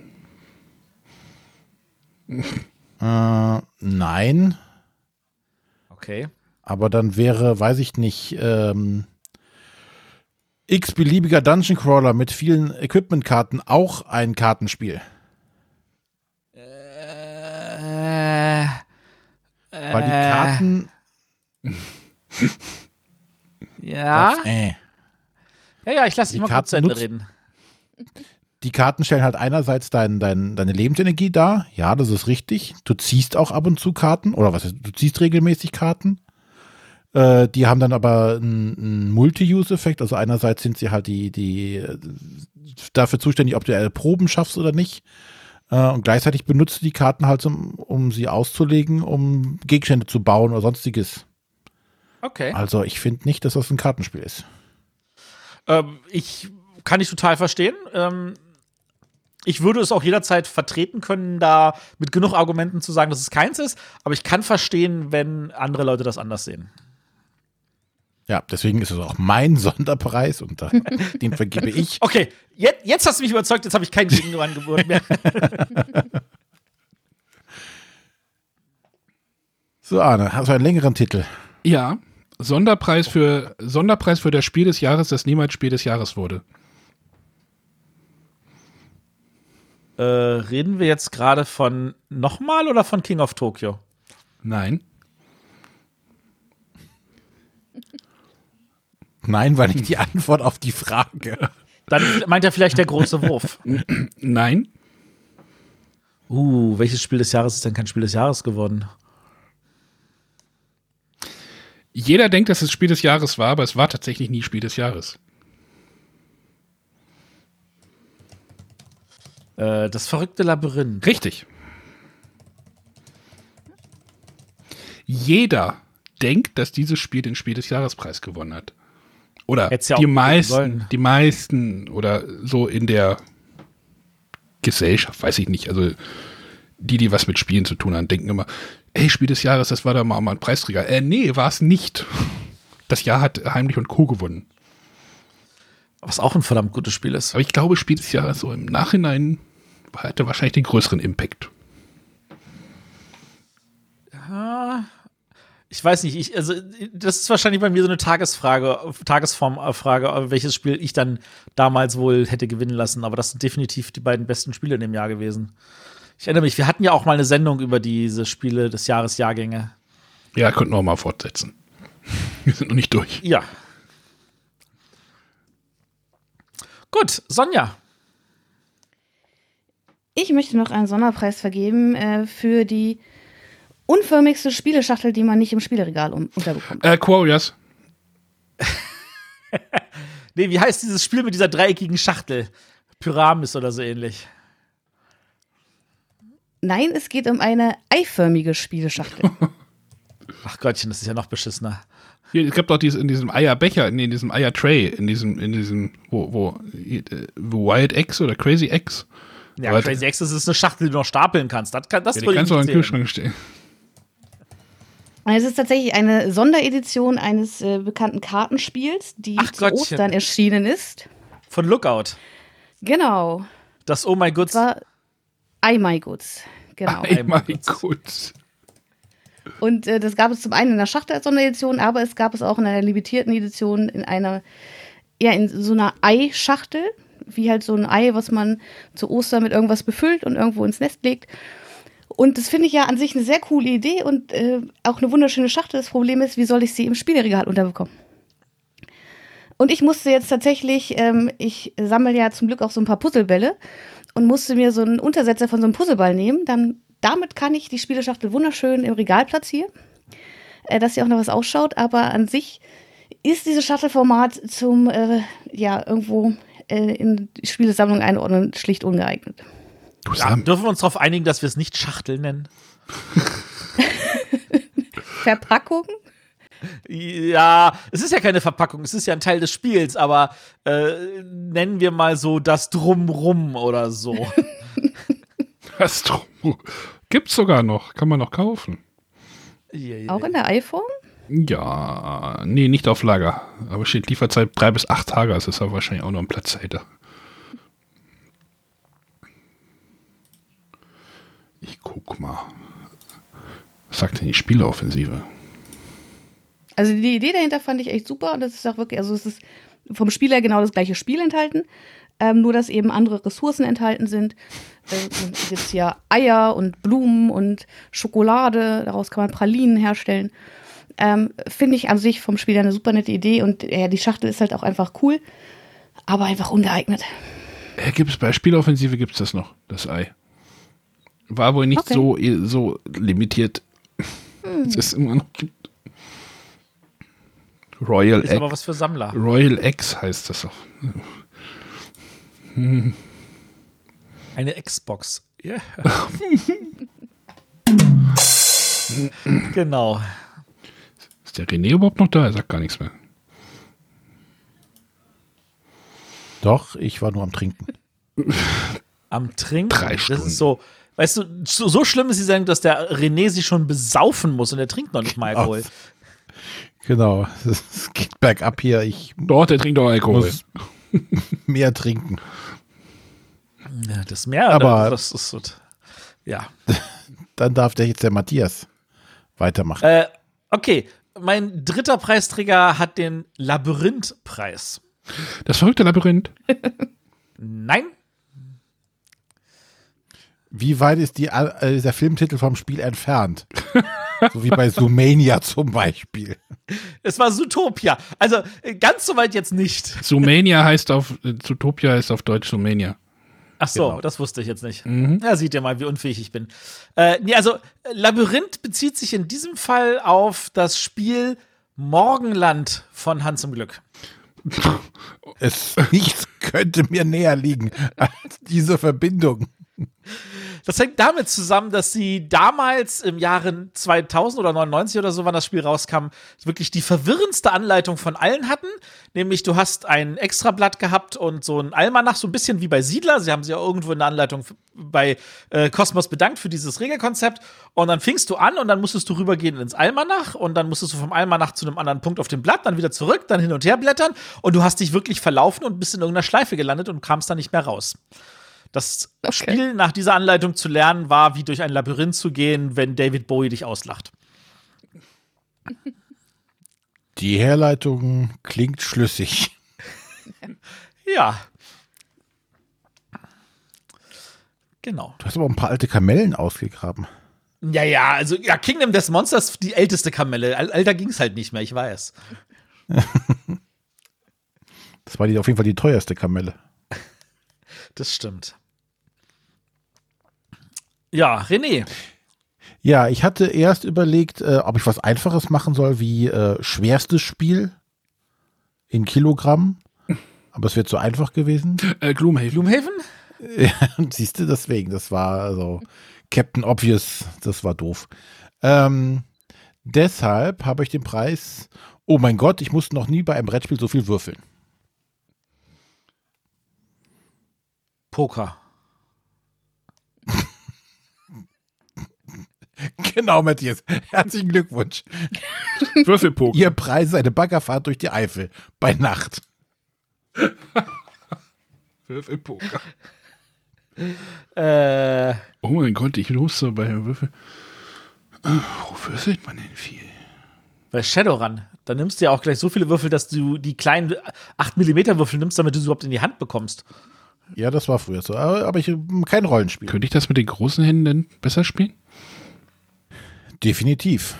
Äh, nein. Okay. Aber dann wäre, weiß ich nicht, ähm, x-beliebiger Dungeon Crawler mit vielen Equipment-Karten auch ein Kartenspiel. Weil die Karten [LAUGHS] Ja. Das, äh. Ja, ja, ich lasse dich Die mal kurz zu Ende reden. Die Karten stellen halt einerseits dein, dein, deine Lebensenergie dar. Ja, das ist richtig. Du ziehst auch ab und zu Karten. Oder was ist, du ziehst regelmäßig Karten. Äh, die haben dann aber einen, Multi-Use-Effekt. Also einerseits sind sie halt die, die dafür zuständig, ob du äh, Proben schaffst oder nicht. Äh, und gleichzeitig benutzt du die Karten halt, um, um sie auszulegen, um Gegenstände zu bauen oder sonstiges. Okay. Also ich finde nicht, dass das ein Kartenspiel ist. Ähm, ich kann ich total verstehen. Ähm, ich würde es auch jederzeit vertreten können, da mit genug Argumenten zu sagen, dass es keins ist. Aber ich kann verstehen, wenn andere Leute das anders sehen. Ja, deswegen ist es auch mein [LAUGHS] Sonderpreis und äh, den vergebe ich. [LAUGHS] Okay, jetzt, jetzt hast du mich überzeugt, jetzt habe ich kein Gegenangebot mehr. [LAUGHS] So, Arne, hast du einen längeren Titel? Ja, Sonderpreis für, Sonderpreis für das Spiel des Jahres, das niemals Spiel des Jahres wurde. Äh, reden wir jetzt gerade von nochmal oder von King of Tokyo? Nein. Nein, war nicht die Antwort auf die Frage. Dann meint er vielleicht der große Wurf. [LAUGHS] Nein. Uh, welches Spiel des Jahres ist denn kein Spiel des Jahres geworden? Jeder denkt, dass es Spiel des Jahres war, aber es war tatsächlich nie Spiel des Jahres. Äh, das verrückte Labyrinth. Richtig. Jeder denkt, dass dieses Spiel den Spiel des Jahrespreis gewonnen hat. Oder ja die meisten, die meisten oder so in der Gesellschaft, weiß ich nicht, also die, die was mit Spielen zu tun haben, denken immer, ey, Spiel des Jahres, das war da mal, mal ein Preisträger. Äh, nee, war es nicht. Das Jahr hat Heimlich und Co. gewonnen. Was auch ein verdammt gutes Spiel ist. Aber ich glaube, Spiel des Jahres so im Nachhinein hatte wahrscheinlich den größeren Impact. Ich weiß nicht, ich, also das ist wahrscheinlich bei mir so eine Tagesfrage, Tagesformfrage, welches Spiel ich dann damals wohl hätte gewinnen lassen. Aber das sind definitiv die beiden besten Spiele in dem Jahr gewesen. Ich erinnere mich, wir hatten ja auch mal eine Sendung über diese Spiele des Jahres Jahrgänge. Ja, könnten wir auch mal fortsetzen. Wir sind noch nicht durch. Ja. Gut, Sonja. Ich möchte noch einen Sonderpreis vergeben äh, für die unförmigste Spieleschachtel, die man nicht im Spieleregal um unterbekommt. Äh, Quarriors. [LAUGHS] Nee, wie heißt dieses Spiel mit dieser dreieckigen Schachtel? Pyramis oder so ähnlich. Nein, es geht um eine eiförmige Spieleschachtel. [LAUGHS] Ach Gottchen, das ist ja noch beschissener. Hier, es gab doch dieses, in diesem Eierbecher, nee, in diesem Eiertray, in diesem, in diesem, wo, wo, äh, Wild X oder Crazy X. Ja, Aber- Crazy X das ist eine Schachtel, die du noch stapeln kannst. Das, kann, das Ja, die kannst du auch in den. Kühlschrank stellen. es ist tatsächlich eine Sonderedition eines äh, bekannten Kartenspiels, die Ach zu Gottchen. Ostern erschienen ist. Von Lookout. Genau. Das Oh My Goods. Das war I My Goods. Genau. Ey, mein Gott. Und äh, das gab es zum einen in der Schachtel als Sonderedition, aber es gab es auch in einer limitierten Edition in einer, ja, in so einer Eischachtel, wie halt so ein Ei, was man zu Ostern mit irgendwas befüllt und irgendwo ins Nest legt. Und das finde ich ja an sich eine sehr coole Idee und äh, auch eine wunderschöne Schachtel. Das Problem ist, wie soll ich sie im Spieleregal unterbekommen? Und ich musste jetzt tatsächlich, ähm, ich sammle ja zum Glück auch so ein paar Puzzlebälle und musste mir so einen Untersetzer von so einem Puzzleball nehmen. Dann, damit kann ich die Spieleschachtel wunderschön im Regal platzieren, äh, dass sie auch noch was ausschaut. Aber an sich ist dieses Schachtelformat zum, äh, ja, irgendwo äh, in die Spielesammlung einordnen schlicht ungeeignet. Ja, dürfen wir uns darauf einigen, dass wir es nicht Schachtel nennen? [LAUGHS] Verpackung? Ja, es ist ja keine Verpackung, es ist ja ein Teil des Spiels, aber äh, nennen wir mal so das Drumrum oder so. [LAUGHS] das drum. [LAUGHS] Gibt's sogar noch. Kann man noch kaufen. Auch in der Eiform? Ja, nee, nicht auf Lager. Aber steht Lieferzeit drei bis acht Tage. Das ist aber wahrscheinlich auch noch ein Platzhalter. Ich guck mal. Was sagt denn die Spieleoffensive? Also die Idee dahinter fand ich echt super und das ist auch wirklich, also es ist vom Spieler genau das gleiche Spiel enthalten, ähm, nur dass eben andere Ressourcen enthalten sind. Äh, es gibt ja Eier und Blumen und Schokolade, daraus kann man Pralinen herstellen. ähm, finde ich an sich vom Spiel eine super nette Idee und ja, die Schachtel ist halt auch einfach cool, aber einfach ungeeignet. Äh, gibt es bei Spieloffensive gibt es das noch, das Ei. War wohl nicht Okay. so, so limitiert. Es ist immer noch gibt. Royal Ist aber Egg. was für Sammler. Royal X heißt das. Auch. [LAUGHS] Eine Xbox. Ja. [LAUGHS] genau. Ist der René überhaupt noch da? Er sagt gar nichts mehr. Doch, ich war nur am Trinken. [LAUGHS] Am Trinken. Drei Das Stunden. ist so. Weißt du, so, so schlimm ist die Sendung, dass der René sich schon besaufen muss und er trinkt noch nicht mal Alkohol. Genau, es geht bergab hier. Ich Doch, der trinkt auch Alkohol. muss mehr trinken. Ja, das Meer, Aber- das ist so. Ja. [LAUGHS] Dann darf der jetzt der Matthias weitermachen. Äh, okay, mein dritter Preisträger hat den Labyrinth-Preis. Das verrückte Labyrinth. [LAUGHS] Nein, Wie weit ist die, äh, dieser Filmtitel vom Spiel entfernt? [LAUGHS] so wie bei Zoomania zum Beispiel. es war Zootopia. Also äh, ganz so weit jetzt nicht. Zoomania heißt auf, äh, Zootopia heißt auf Deutsch Zoomania. Ach so, Genau. das wusste ich jetzt nicht. Ja, seht ihr mal, wie unfähig ich bin. Äh, nee, also äh, Labyrinth bezieht sich in diesem Fall auf das Spiel Morgenland von Hans im Glück. Es, [LAUGHS] nichts könnte mir näher liegen als diese Verbindung. [LAUGHS] Das hängt damit zusammen, dass sie damals im Jahre 2000 oder 99 oder so, wann das Spiel rauskam, wirklich die verwirrendste Anleitung von allen hatten. Nämlich, du hast ein Extrablatt gehabt und so ein Almanach, so ein bisschen wie bei Siedler. Sie haben sich ja irgendwo in der Anleitung bei äh, bedankt für dieses Regelkonzept. Und dann fingst du an und dann musstest du rübergehen ins Almanach und dann musstest du vom Almanach zu einem anderen Punkt auf dem Blatt, dann wieder zurück, dann hin und her blättern und du hast dich wirklich verlaufen und bist in irgendeiner Schleife gelandet und kamst dann nicht mehr raus. Das Okay. Spiel nach dieser Anleitung zu lernen war, wie durch ein Labyrinth zu gehen, wenn David Bowie dich auslacht. Die Herleitung klingt schlüssig. [LAUGHS] Ja. Genau. Du hast aber ein paar alte Kamellen ausgegraben. Ja, ja, also ja, Kingdom des Monsters, die älteste Kamelle. Al- Älter ging's halt nicht mehr, ich weiß. [LAUGHS] Das war die, auf jeden Fall die teuerste Kamelle. Das stimmt. Ja, René. Ja, ich hatte erst überlegt, äh, ob ich was Einfaches machen soll, wie äh, schwerstes Spiel in Kilogramm. Aber es wird zu einfach gewesen. [LAUGHS] Äh, Gloomhaven. Gloomhaven? [LAUGHS] Und siehst du, deswegen, das war also Captain Obvious, das war doof. Ähm, deshalb habe ich den Preis, oh mein Gott, ich musste noch nie bei einem Brettspiel so viel würfeln. Poker. [LAUGHS] Genau, Matthias. Herzlichen Glückwunsch. Würfelpoker. Ihr Preis ist eine Baggerfahrt durch die Eifel bei Nacht. Würfelpoker. Äh, Oh mein Gott, ich wusste bei Würfel. Wo würfelt man denn viel? bei Shadowrun. Da nimmst du ja auch gleich so viele Würfel, dass du die kleinen 8 mm Würfel nimmst, damit du sie überhaupt in die Hand bekommst. Ja, das war früher so. Aber ich kein Rollenspiel. Könnte ich das mit den großen Händen denn besser spielen? Definitiv.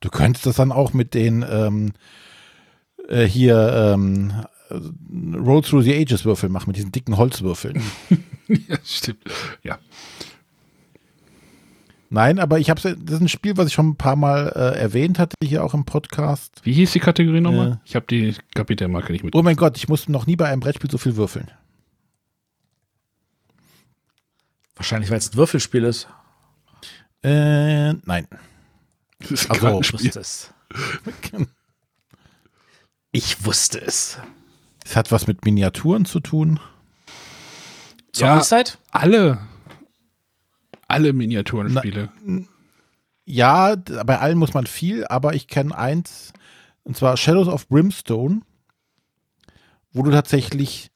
Du könntest das dann auch mit den ähm, äh, hier ähm, äh, Roll Through the Ages Würfeln machen, mit diesen dicken Holzwürfeln. [LAUGHS] ja, stimmt. Ja. Nein, aber ich habe das ist ein Spiel, was ich schon ein paar Mal äh, erwähnt hatte hier auch im Podcast. Wie hieß die Kategorie nochmal? Äh. Ich habe die Kapitelmarke nicht mit. Oh mein Gott, ich musste noch nie bei einem Brettspiel so viel würfeln. Wahrscheinlich, weil es ein Würfelspiel ist. Äh, nein. Das ist ein Also, Ich Kartenspiel. wusste es. Ich wusste es. Es hat was mit Miniaturen zu tun. Ja. Zombicide? Alle. Alle Miniaturenspiele. Ja, d- bei allen muss man viel, aber ich kenne eins, und zwar Shadows of Brimstone, wo du tatsächlich,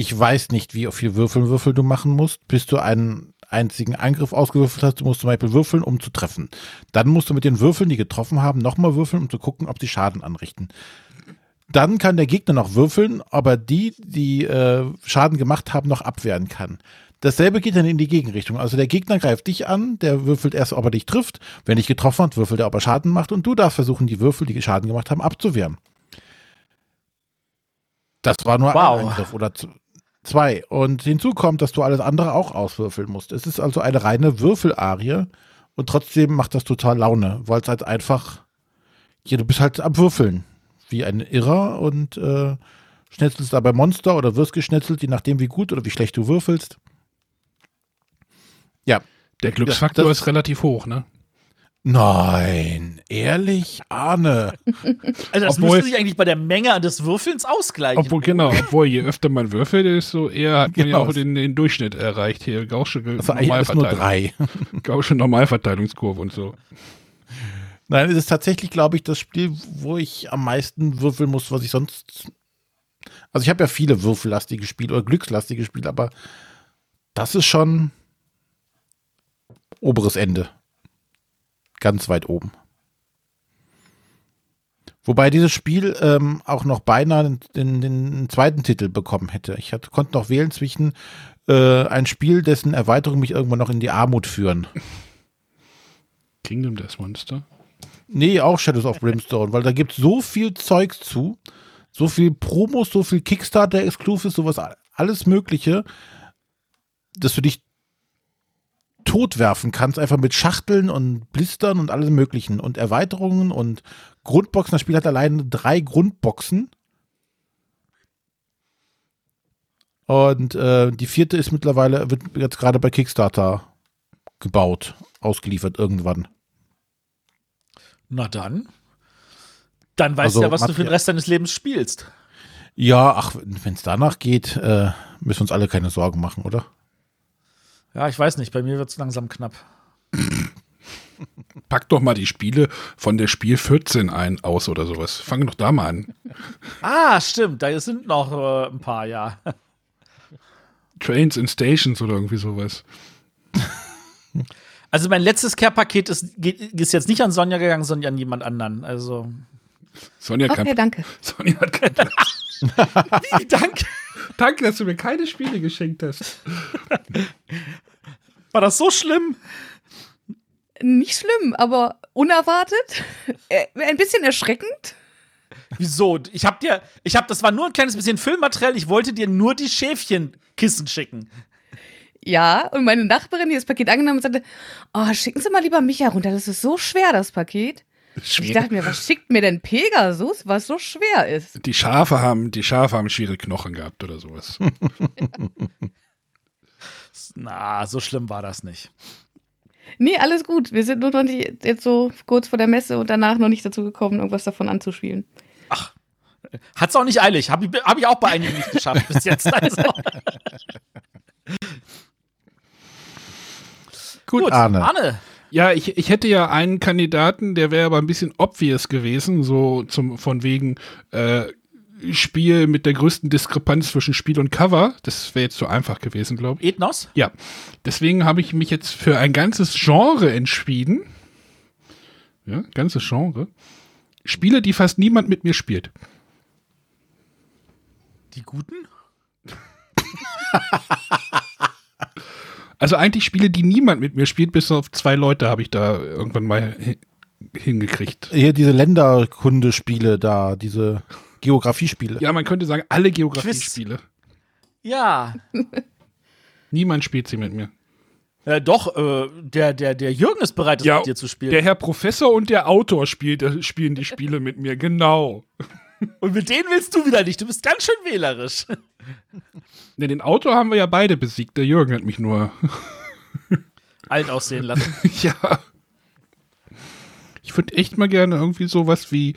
ich weiß nicht, wie viel Würfel, Würfel du machen musst, bis du einen einzigen Angriff ausgewürfelt hast. Du musst zum Beispiel würfeln, um zu treffen. Dann musst du mit den Würfeln, die getroffen haben, nochmal würfeln, um zu gucken, ob sie Schaden anrichten. dann kann der Gegner noch würfeln, aber die, die äh, Schaden gemacht haben, noch abwehren kann. Dasselbe geht dann in die Gegenrichtung. Also der Gegner greift dich an, der würfelt erst, ob er dich trifft. Wenn dich getroffen hat, würfelt er, ob er Schaden macht und du darfst versuchen, die Würfel, die Schaden gemacht haben, abzuwehren. Das war nur Wow. ein Angriff oder zwei. Und hinzu kommt, dass du alles andere auch auswürfeln musst. Es ist also eine reine Würfelarie und trotzdem macht das total Laune, weil es halt einfach, ja, du bist halt am Würfeln, wie ein Irrer und äh, schnetzelst dabei Monster oder wirst geschnetzelt, je nachdem wie gut oder wie schlecht du würfelst. Ja. Der Glücksfaktor das- ist relativ hoch, ne? Nein, ehrlich, Arne. [LAUGHS] Also das Obwohl- müsste sich eigentlich bei der Menge des Würfelns ausgleichen. Obwohl, genau, obwohl je öfter man würfelt, desto eher hat man ja Genau. auch den, den Durchschnitt erreicht hier. Gaußsche Also eigentlich alles nur Normalverteilung. drei. [LAUGHS] Gaußsche Normalverteilungskurve und so. Nein, es ist tatsächlich, glaube ich, das Spiel, wo ich am meisten würfeln muss, was ich sonst. Also ich habe ja viele würfellastige Spiele oder glückslastige Spiele, aber das ist schon oberes Ende. Ganz weit oben. Wobei dieses Spiel ähm, auch noch beinahe den, den, zweiten Titel bekommen hätte. Ich hatte, konnte noch wählen zwischen äh, ein Spiel, dessen Erweiterung mich irgendwann noch in die Armut führen. Kingdom Death Monster. Nee, auch Shadows of Brimstone, weil da gibt so viel Zeugs zu. So viel Promos, so viel Kickstarter-Exclusives, sowas, alles Mögliche, dass du dich totwerfen kannst, einfach mit Schachteln und Blistern und allem Möglichen und Erweiterungen und Grundboxen. Das Spiel hat alleine drei Grundboxen. Und äh, die vierte ist mittlerweile, wird jetzt gerade bei Kickstarter gebaut, ausgeliefert irgendwann. Na dann. Dann weißt Also, du ja, was du für den Rest deines Lebens spielst. Ja, ach, wenn es danach geht, äh, müssen wir uns alle keine Sorgen machen, oder? Ja, ich weiß nicht, bei mir wird es langsam knapp. [LAUGHS] Pack doch mal die Spiele von der Spiel 14 ein aus oder sowas. Fang doch da mal an. Ah, stimmt, da sind noch äh, ein paar, ja. Trains and Stations oder irgendwie sowas. [LAUGHS] Also mein letztes Care-Paket ist, ist jetzt nicht an Sonja gegangen, sondern an jemand anderen. Also. Sonja, Okay, kann, danke. [LAUGHS] Sonja hat kein [LAUGHS] Wie, danke. Danke, dass du mir keine Spiele geschenkt hast. [LAUGHS] War das so schlimm? Nicht schlimm, aber unerwartet. Äh, ein bisschen erschreckend. Wieso? Ich hab dir, ich hab, das war nur ein kleines bisschen Füllmaterial. Ich wollte dir nur die Schäfchenkissen schicken. Ja, und meine Nachbarin, die das Paket angenommen hat, sagte, oh, schicken Sie mal lieber mich herunter, das ist so schwer, das Paket. Und ich dachte mir, was schickt mir denn Pegasus, was so schwer ist? Die Schafe haben, die Schafe haben schwere Knochen gehabt oder sowas. [LAUGHS] Na, so schlimm war das nicht. Nee, alles gut. Wir sind nur noch nicht jetzt so kurz vor der Messe und danach noch nicht dazu gekommen, irgendwas davon anzuspielen. Hat's auch nicht eilig. Hab ich, hab ich auch bei einigen nicht geschafft bis jetzt. [LAUGHS] Also. Gut, Arne. Arne. Ja, ich, ich hätte ja einen Kandidaten, der wäre aber ein bisschen obvious gewesen, so zum von wegen äh, Spiel mit der größten Diskrepanz zwischen Spiel und Cover. Das wäre jetzt zu einfach gewesen, glaube ich. Ethnos? Ja, deswegen habe ich mich jetzt für ein ganzes Genre entschieden. Ja, ganzes Genre. Spiele, die fast niemand mit mir spielt. Die Guten? [LAUGHS] Also eigentlich Spiele, die niemand mit mir spielt, bis auf zwei Leute habe ich da irgendwann mal hi- hingekriegt. Hier diese Länderkundespiele da, diese Geografiespiele. Ja, man könnte sagen, alle Geografie-Spiele. Ja. [LAUGHS] Niemand spielt sie mit mir. Äh, doch, äh, der, der, der Jürgen ist bereit, das Ja, mit dir zu spielen. Der Herr Professor und der Autor spielt, äh, spielen die Spiele mit mir, genau. Und mit denen willst du wieder nicht. Du bist ganz schön wählerisch. Ne, den Autor haben wir ja beide besiegt. Der Jürgen hat mich nur. [LAUGHS] Alt aussehen lassen. [LAUGHS] ja. Ich würde echt mal gerne irgendwie sowas wie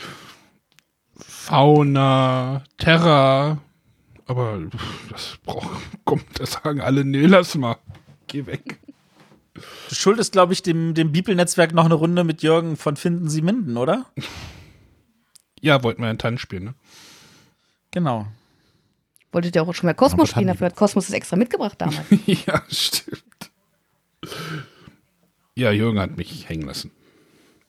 Fauna, Terra. Aber das braucht, kommt, das sagen alle, nee, lass mal. Geh weg. Du schuldest, glaube ich, dem, dem Bibel-Netzwerk noch eine Runde mit Jürgen von Finden Sie Minden, oder? [LAUGHS] Ja, wollten wir einen Tanz spielen, ne? Genau. Wolltet ihr auch schon mal Kosmos spielen? Dafür hat Kosmos das extra mitgebracht damals. [LAUGHS] ja, stimmt. Ja, Jürgen hat mich hängen lassen.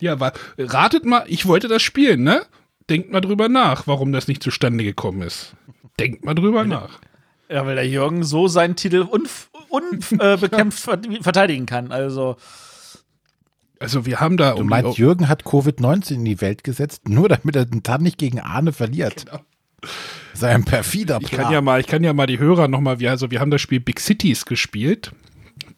Ja, war, ratet mal, ich wollte das spielen, ne? denkt mal drüber nach, warum das nicht zustande gekommen ist. Denkt mal drüber nach. Ja, weil der Jürgen so seinen Titel unbekämpft unf äh, [LAUGHS] verteidigen kann. Also. Also wir haben da. Du um meinst, Jürgen hat Covid-19 in die Welt gesetzt, nur damit er den Tann nicht gegen Arne verliert. Genau. Sei ein perfider Plan. Ich kann ja mal, ich kann ja mal die Hörer nochmal, also wir haben das Spiel Big Cities gespielt.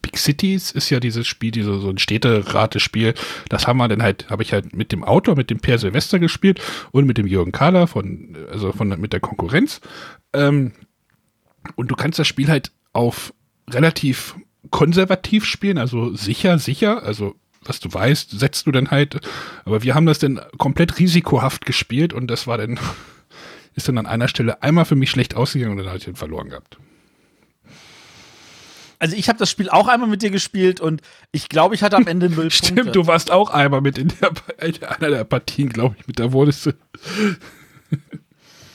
Big Cities ist ja dieses Spiel, dieses, so ein Städteratespiel. Das haben wir dann halt, habe ich halt mit dem Autor, mit dem Per Silvester gespielt und mit dem Jürgen Kahler von, also von, mit der Konkurrenz. Ähm, und du kannst das Spiel halt auf relativ konservativ spielen, also sicher, sicher, also was du weißt, setzt du dann halt. Aber wir haben das dann komplett risikohaft gespielt und das war dann, [LAUGHS] ist dann an einer Stelle einmal für mich schlecht ausgegangen und dann hatte ich den verloren gehabt. Also ich habe das Spiel auch einmal mit dir gespielt und ich glaube, ich hatte am Ende null [LAUGHS] Stimmt, Punkte. du warst auch einmal mit in, der, [LAUGHS] in einer der Partien, glaube ich, mit. Da wurdest.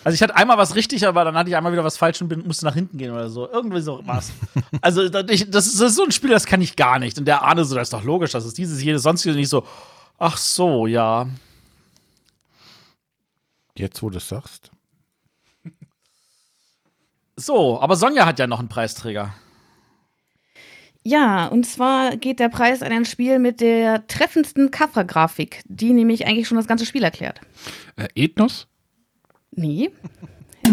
Also ich hatte einmal was richtig, aber dann hatte ich einmal wieder was falsch und bin, musste nach hinten gehen oder so. Irgendwie so was. Also das, ich, das, ist, das, ist, so ein Spiel, das kann ich gar nicht. Und der Ahne so, das ist doch logisch, das ist dieses, jedes, sonstige nicht so. Ach so, ja. Jetzt, wo du es sagst. So, aber Sonja hat ja noch einen Preisträger. Ja, und zwar geht der Preis an ein Spiel mit der treffendsten Covergrafik, die nämlich eigentlich schon das ganze Spiel erklärt. Äh, Ethnos? Nee.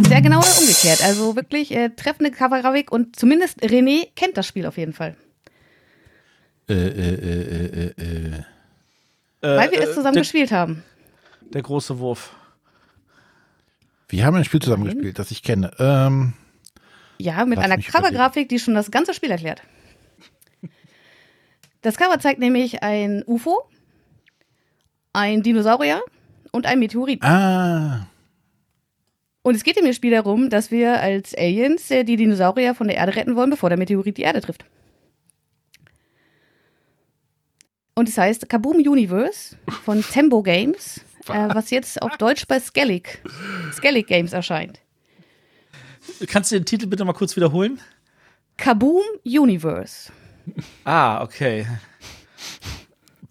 Sehr genau umgekehrt. Also wirklich äh, treffende Covergrafik und zumindest René kennt das Spiel auf jeden Fall. Äh, äh, äh, äh, äh. äh. Weil wir es zusammen der, gespielt haben. Der große Wurf. Wir haben ein Spiel zusammen Nein. gespielt, das ich kenne. Ähm, ja, mit einer Covergrafik, die schon das ganze Spiel erklärt. Das Cover zeigt nämlich ein UFO, ein Dinosaurier und ein Meteorit. Ah. Und es geht im Spiel darum, dass wir als Aliens äh, die Dinosaurier von der Erde retten wollen, bevor der Meteorit die Erde trifft. Und es heißt Kaboom Universe von Tembo Games, äh, was jetzt auf Deutsch bei Skellig, Skellig Games erscheint. Kannst du den Titel bitte mal kurz wiederholen? Kaboom Universe. Ah, okay.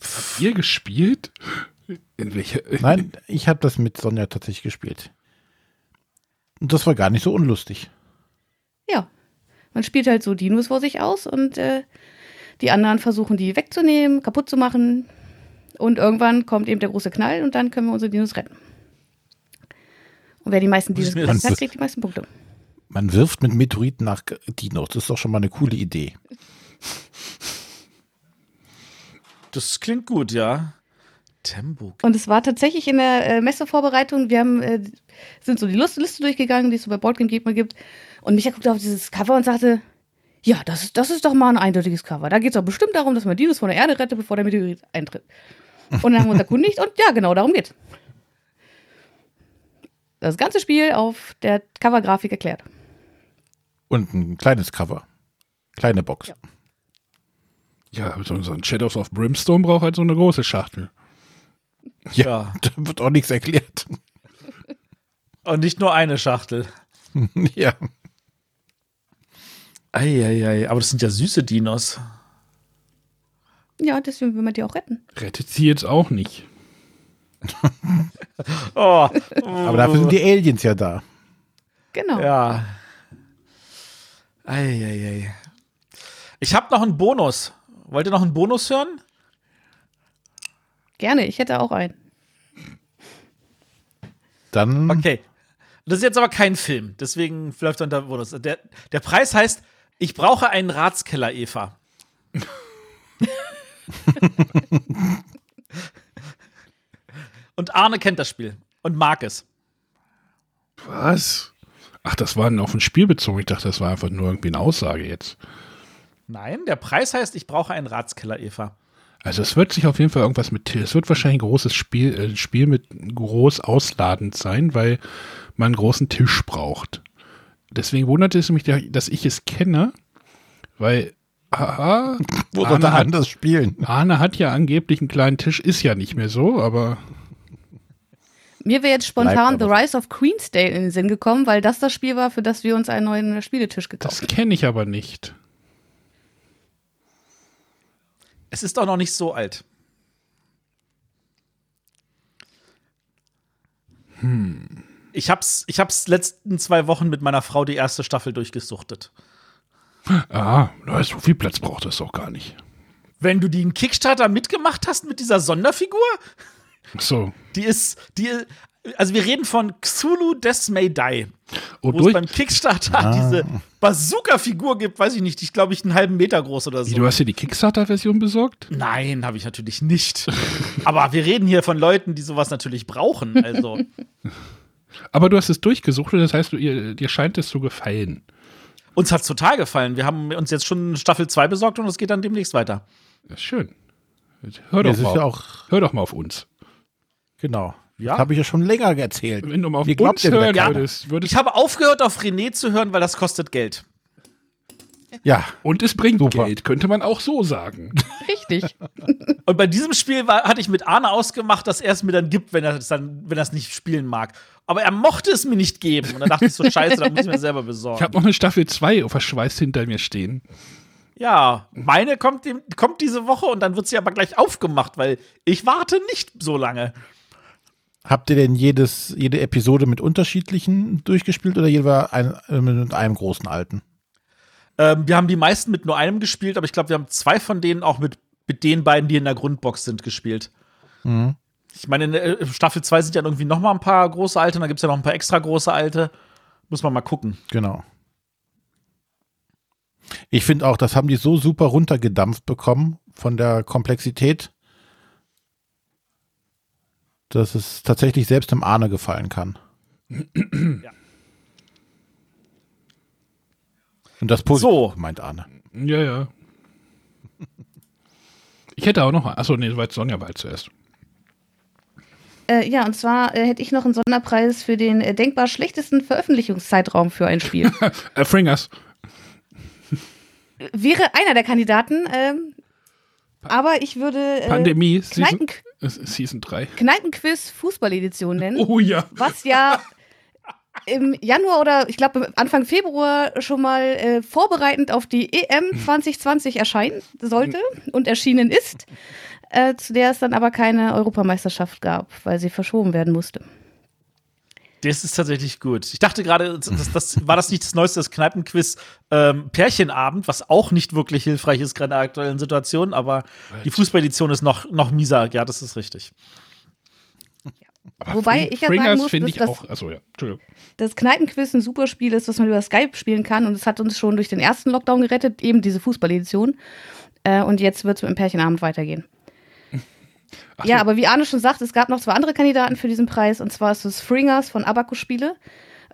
Habt ihr gespielt? In welcher? Nein, ich habe das mit Sonja tatsächlich gespielt. Und das war gar nicht so unlustig. Ja. Man spielt halt so Dinos vor sich aus und äh, die anderen versuchen die wegzunehmen, kaputt zu machen. Und irgendwann kommt eben der große Knall und dann können wir unsere Dinos retten. Und wer die meisten Dinos gerettet hat, kriegt die meisten Punkte. Man wirft mit Meteoriten nach Dinos. Das ist doch schon mal eine coole Idee. Das klingt gut, ja. Tempo. Und es war tatsächlich in der äh, Messevorbereitung, wir haben, äh, sind so die Liste, Liste durchgegangen, die es so bei Boardgame Gegner gibt. Und Micha guckte auf dieses Cover und sagte, ja, das ist, das ist doch mal ein eindeutiges Cover. Da geht es doch bestimmt darum, dass man Dinos von der Erde rettet, bevor der Meteorit eintritt. Und dann haben wir uns erkundigt und ja, genau darum geht. Das ganze Spiel auf der Covergrafik erklärt. Und ein kleines Cover. Kleine Box. Ja. Ja, so ein Shadows of Brimstone braucht halt so eine große Schachtel. Ja, ja. [LAUGHS] da wird auch nichts erklärt. Und nicht nur eine Schachtel. [LAUGHS] ja. Eieiei, aber das sind ja süße Dinos. Ja, deswegen will man die auch retten. Rettet sie jetzt auch nicht. [LAUGHS] oh. Aber dafür sind die Aliens ja da. Genau. Ja. Eieiei. Ich habe noch einen Bonus. Wollt ihr noch einen Bonus hören? Gerne, ich hätte auch einen. Dann. Okay. Das ist jetzt aber kein Film, deswegen läuft unter Bonus. Der, der Preis heißt: Ich brauche einen Ratskeller, Eva. Und Arne kennt das Spiel und mag es. Was? Ach, das war auf ein Spiel bezogen. Ich dachte, das war einfach nur irgendwie eine Aussage jetzt. Nein, der Preis heißt, ich brauche einen Ratskeller, Eva. Also es wird sich auf jeden Fall irgendwas mit, es wird wahrscheinlich ein großes Spiel, äh, Spiel mit groß ausladend sein, weil man einen großen Tisch braucht. Deswegen wundert es mich, dass ich es kenne, weil aha, [LAUGHS] wo soll er anders spielen? Arne hat ja angeblich einen kleinen Tisch, ist ja nicht mehr so, aber mir wäre jetzt spontan The Rise of Queensdale in den Sinn gekommen, weil das das Spiel war, für das wir uns einen neuen Spieletisch gekauft haben. Das kenne ich aber nicht. Es ist auch noch nicht so alt. Ich hab's, ich hab's letzten zwei Wochen mit meiner Frau die erste Staffel durchgesuchtet. Ah, so viel Platz braucht das auch gar nicht. Wenn du den Kickstarter mitgemacht hast mit dieser Sonderfigur, So. die ist, die, also wir reden von Xulu Death May Die. Und Wo es durch, beim Kickstarter diese Bazooka-Figur gibt, weiß ich nicht, die ist, glaube ich, einen halben Meter groß oder so. Wie, du hast dir die Kickstarter-Version besorgt? Nein, habe ich natürlich nicht. Aber wir reden hier von Leuten, die sowas natürlich brauchen. Also, [LAUGHS] Aber du hast es durchgesucht, das heißt, du, ihr, dir scheint es zu gefallen. uns hat's total gefallen. Wir haben uns jetzt schon Staffel 2 besorgt und es geht dann demnächst weiter. Das ist schön. Hör doch, Das ist mal, ja auf, auch, hör doch mal auf uns. genau. Ja. Das habe ich ja schon länger erzählt. Wenn du mal auf Wie glaubt uns hören würdest, würdest Ich habe aufgehört, auf René zu hören, weil das kostet Geld. Ja, und es bringt Super. Geld, könnte man auch so sagen. Richtig. [LAUGHS] Und bei diesem Spiel war, hatte ich mit Arne ausgemacht, dass er es mir dann gibt, wenn er es dann, wenn er es nicht spielen mag. Aber er mochte es mir nicht geben. Und dann dachte ich so, scheiße, dann muss ich mir selber Ich besorgen. habe noch eine Staffel 2 verschweißt hinter mir stehen. Ja, meine kommt, kommt diese Woche und dann wird sie aber gleich aufgemacht, weil ich warte nicht so lange. Habt ihr denn jedes, jede Episode mit unterschiedlichen durchgespielt oder jeder ein, äh, mit einem großen alten? Ähm, wir haben die meisten mit nur einem gespielt, aber ich glaube, wir haben zwei von denen auch mit, mit den beiden, die in der Grundbox sind, gespielt. Mhm. Ich meine, in äh, Staffel 2 sind ja irgendwie noch mal ein paar große alte und dann gibt es ja noch ein paar extra große alte. Muss man mal gucken. Genau. Ich finde auch, das haben die so super runtergedampft bekommen von der Komplexität, dass es tatsächlich selbst dem Ahne gefallen kann. Ja. Und das positiv So. meint Arne. Ja, ja. Ich hätte auch noch. Achso, nee, war jetzt Sonja bald zuerst. Äh, ja, und zwar äh, hätte ich noch einen Sonderpreis für den äh, denkbar schlechtesten Veröffentlichungszeitraum für ein Spiel. [LAUGHS] Äh, Fringers. Wäre einer der Kandidaten, ähm, aber ich würde äh, Pandemie, Season, Kneipen äh, Season 3. Kneipenquiz Fußball-Edition nennen. [LAUGHS] Oh ja. was ja im Januar oder ich glaube Anfang Februar schon mal äh, vorbereitend auf die EM 2020 erscheinen sollte und erschienen ist, äh, zu der es dann aber keine Europameisterschaft gab, weil sie verschoben werden musste. Das ist tatsächlich gut. Ich dachte gerade, das, das, war das nicht das neueste das Kneipenquiz ähm, Pärchenabend, was auch nicht wirklich hilfreich ist, gerade in der aktuellen Situation, aber die Fußballedition ist noch, noch mieser. Ja, das ist richtig. Aber Wobei Fring- ich ja sagen muss, finde dass ich das- auch. Achso, ja. Das Kneipenquiz ein super Spiel ist, was man über Skype spielen kann und es hat uns schon durch den ersten Lockdown gerettet, eben diese Fußballedition. Äh, und jetzt wird es mit dem Pärchenabend weitergehen. Ach Ja, so. aber wie Arne schon sagt, es gab noch zwei andere Kandidaten für diesen Preis und zwar ist es Fringers von Abacus Spiele,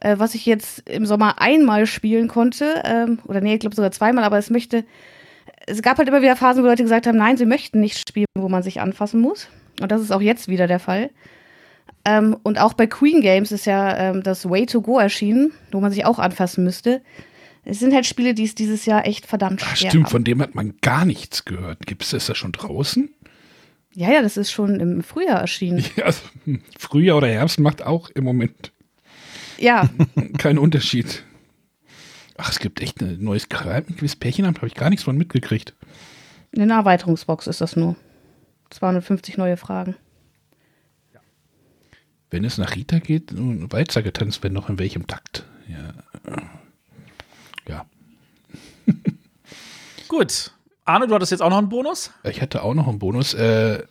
äh, was ich jetzt im Sommer einmal spielen konnte ähm, oder nee, ich glaube sogar zweimal, aber es möchte es gab halt immer wieder Phasen, wo Leute gesagt haben, nein, sie möchten nicht spielen, wo man sich anfassen muss und das ist auch jetzt wieder der Fall. Ähm, und auch bei Queen Games ist ja ähm, das Way to Go erschienen, wo man sich auch anfassen müsste. Es sind halt Spiele, die es dieses Jahr echt verdammt Ach, schwer stimmt, haben. von dem hat man gar nichts gehört. Gibt es das da schon draußen? Ja, ja, das ist schon im Frühjahr erschienen. Ja, [LAUGHS] also, Frühjahr oder Herbst macht auch im Moment Ja, [LAUGHS] keinen Unterschied. Ach, es gibt echt ein neues Kneipenquiz Pärchenamt, habe ich gar nichts von mitgekriegt. eine Erweiterungsbox ist das nur. 250 neue Fragen. Wenn es nach Rita geht, nun, Walzer getanzt, wenn noch in welchem Takt. Ja. Ja. Gut. Arne, du hattest jetzt auch noch einen Bonus? Ich hatte auch noch einen Bonus. Äh,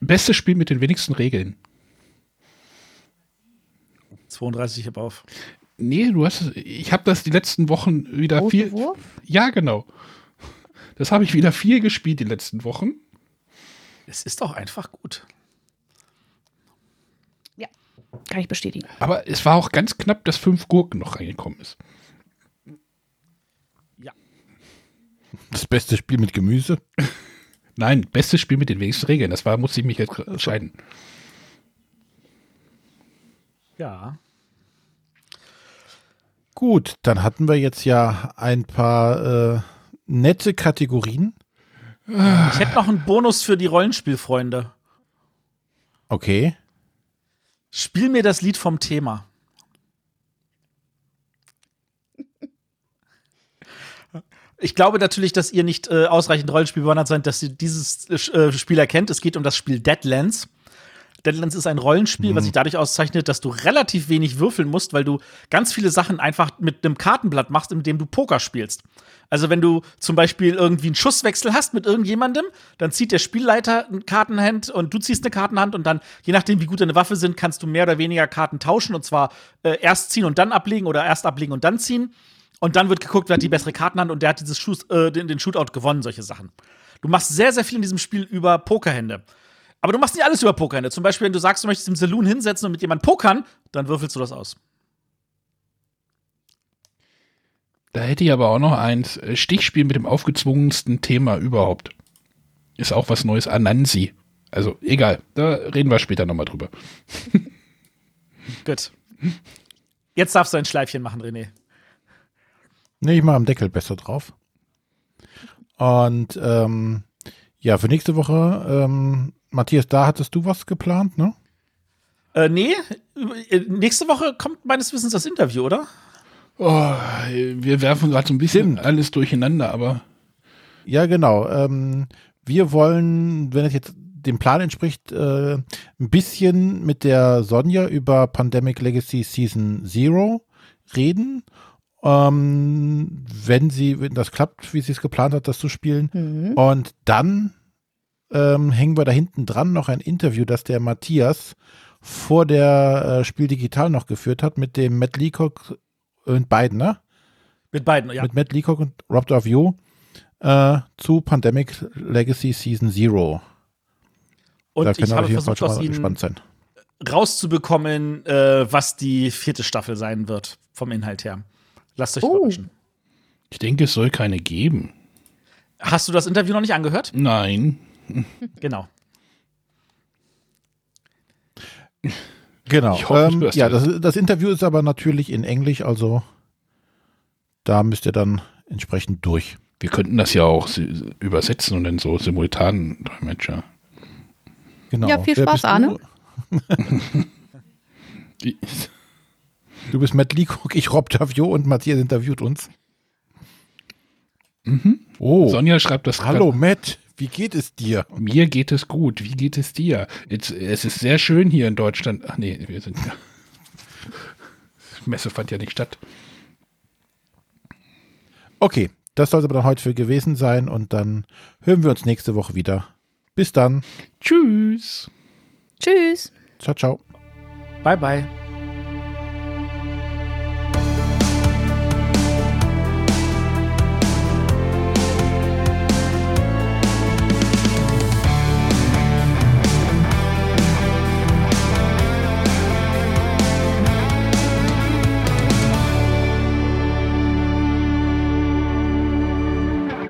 bestes Spiel mit den wenigsten Regeln. 32, ich hab auf. Nee, du hast, ich habe das die letzten Wochen wieder Große viel. Wurf? Ja, genau. Das habe ich wieder viel gespielt die letzten Wochen. Es ist doch einfach gut. Kann ich bestätigen. Aber es war auch ganz knapp, dass fünf Gurken noch reingekommen ist. Das beste Spiel mit Gemüse. [LAUGHS] Nein, bestes Spiel mit den wenigsten Regeln. Das war, musste ich mich jetzt entscheiden. Ja. Gut, dann hatten wir jetzt ja ein paar äh, nette Kategorien. Ich hätte noch einen Bonus für die Rollenspielfreunde. Okay. Spiel mir das Lied vom Thema. Ich glaube natürlich, dass ihr nicht äh, ausreichend Rollenspiel bewandert seid, dass ihr dieses äh, Spiel erkennt. Es geht um das Spiel Deadlands. Deadlands ist ein Rollenspiel, was sich dadurch auszeichnet, dass du relativ wenig würfeln musst, weil du ganz viele Sachen einfach mit einem Kartenblatt machst, in dem du Poker spielst. Also wenn du zum Beispiel irgendwie einen Schusswechsel hast mit irgendjemandem, dann zieht der Spielleiter eine Kartenhand und du ziehst eine Kartenhand und dann, je nachdem, wie gut deine Waffe sind, kannst du mehr oder weniger Karten tauschen und zwar äh, erst ziehen und dann ablegen oder erst ablegen und dann ziehen. Und dann wird geguckt, wer hat die bessere Kartenhand und der hat dieses Schuss, äh, den, den Shootout gewonnen, solche Sachen. Du machst sehr, sehr viel in diesem Spiel über Pokerhände. Aber du machst nicht alles über Pokerhände. Zum Beispiel, wenn du sagst, du möchtest im Saloon hinsetzen und mit jemandem pokern, dann würfelst du das aus. Da hätte ich aber auch noch eins. äh, Stichspiel mit dem aufgezwungensten Thema überhaupt. Ist auch was Neues. Anansi. Also egal, da reden wir später nochmal drüber. [LAUGHS] Gut. Jetzt darfst du ein Schleifchen machen, René. Ne, ich mache am Deckel besser drauf. Und ähm, ja, für nächste Woche, ähm, Matthias, da hattest du was geplant, ne? Äh, nee, äh, nächste Woche kommt meines Wissens das Interview, oder? Oh, wir werfen gerade so ein bisschen Stimmt. alles durcheinander, aber Ja, genau. Ähm, wir wollen, wenn es jetzt dem Plan entspricht, äh, ein bisschen mit der Sonja über Pandemic Legacy Season Zero reden. Ähm, wenn sie, wenn das klappt, wie sie es geplant hat, das zu spielen. Mhm. Und dann ähm, hängen wir da hinten dran noch ein Interview, das der Matthias vor der äh, Spiel Digital noch geführt hat mit dem Matt Leacock und beiden, ne? Mit beiden, ja. Mit Matt Leacock und Rob Davio äh, zu Pandemic Legacy Season Zero. Und da ich können wir habe auf jeden Fall versucht, schon aus mal ihnen gespannt sein. rauszubekommen, äh, was die vierte Staffel sein wird, vom Inhalt her. Lasst euch Oh. überraschen. ich denke, es soll keine geben. Hast du das Interview noch nicht angehört? Nein. Genau. Genau. Ich hoffe, ähm, ja, das. das, Interview ist aber natürlich in Englisch, also da müsst ihr dann entsprechend durch. Wir könnten das ja auch übersetzen und dann so simultan Dolmetscher. Genau. Ja, viel Spaß? Arne. [LAUGHS] [LAUGHS] Du bist Matt Leacock, ich Rob Davio und Matthias interviewt uns. Oh, Sonja schreibt das hallo Matt, wie geht es dir? Mir geht es gut. Wie geht es dir? Jetzt, es ist sehr schön hier in Deutschland. Ach nee, wir sind ja. [LAUGHS] Messe fand ja nicht statt. Okay, das soll es aber dann heute für gewesen sein und dann hören wir uns nächste Woche wieder. Bis dann. Tschüss. Tschüss. Ciao, ciao. Bye, bye.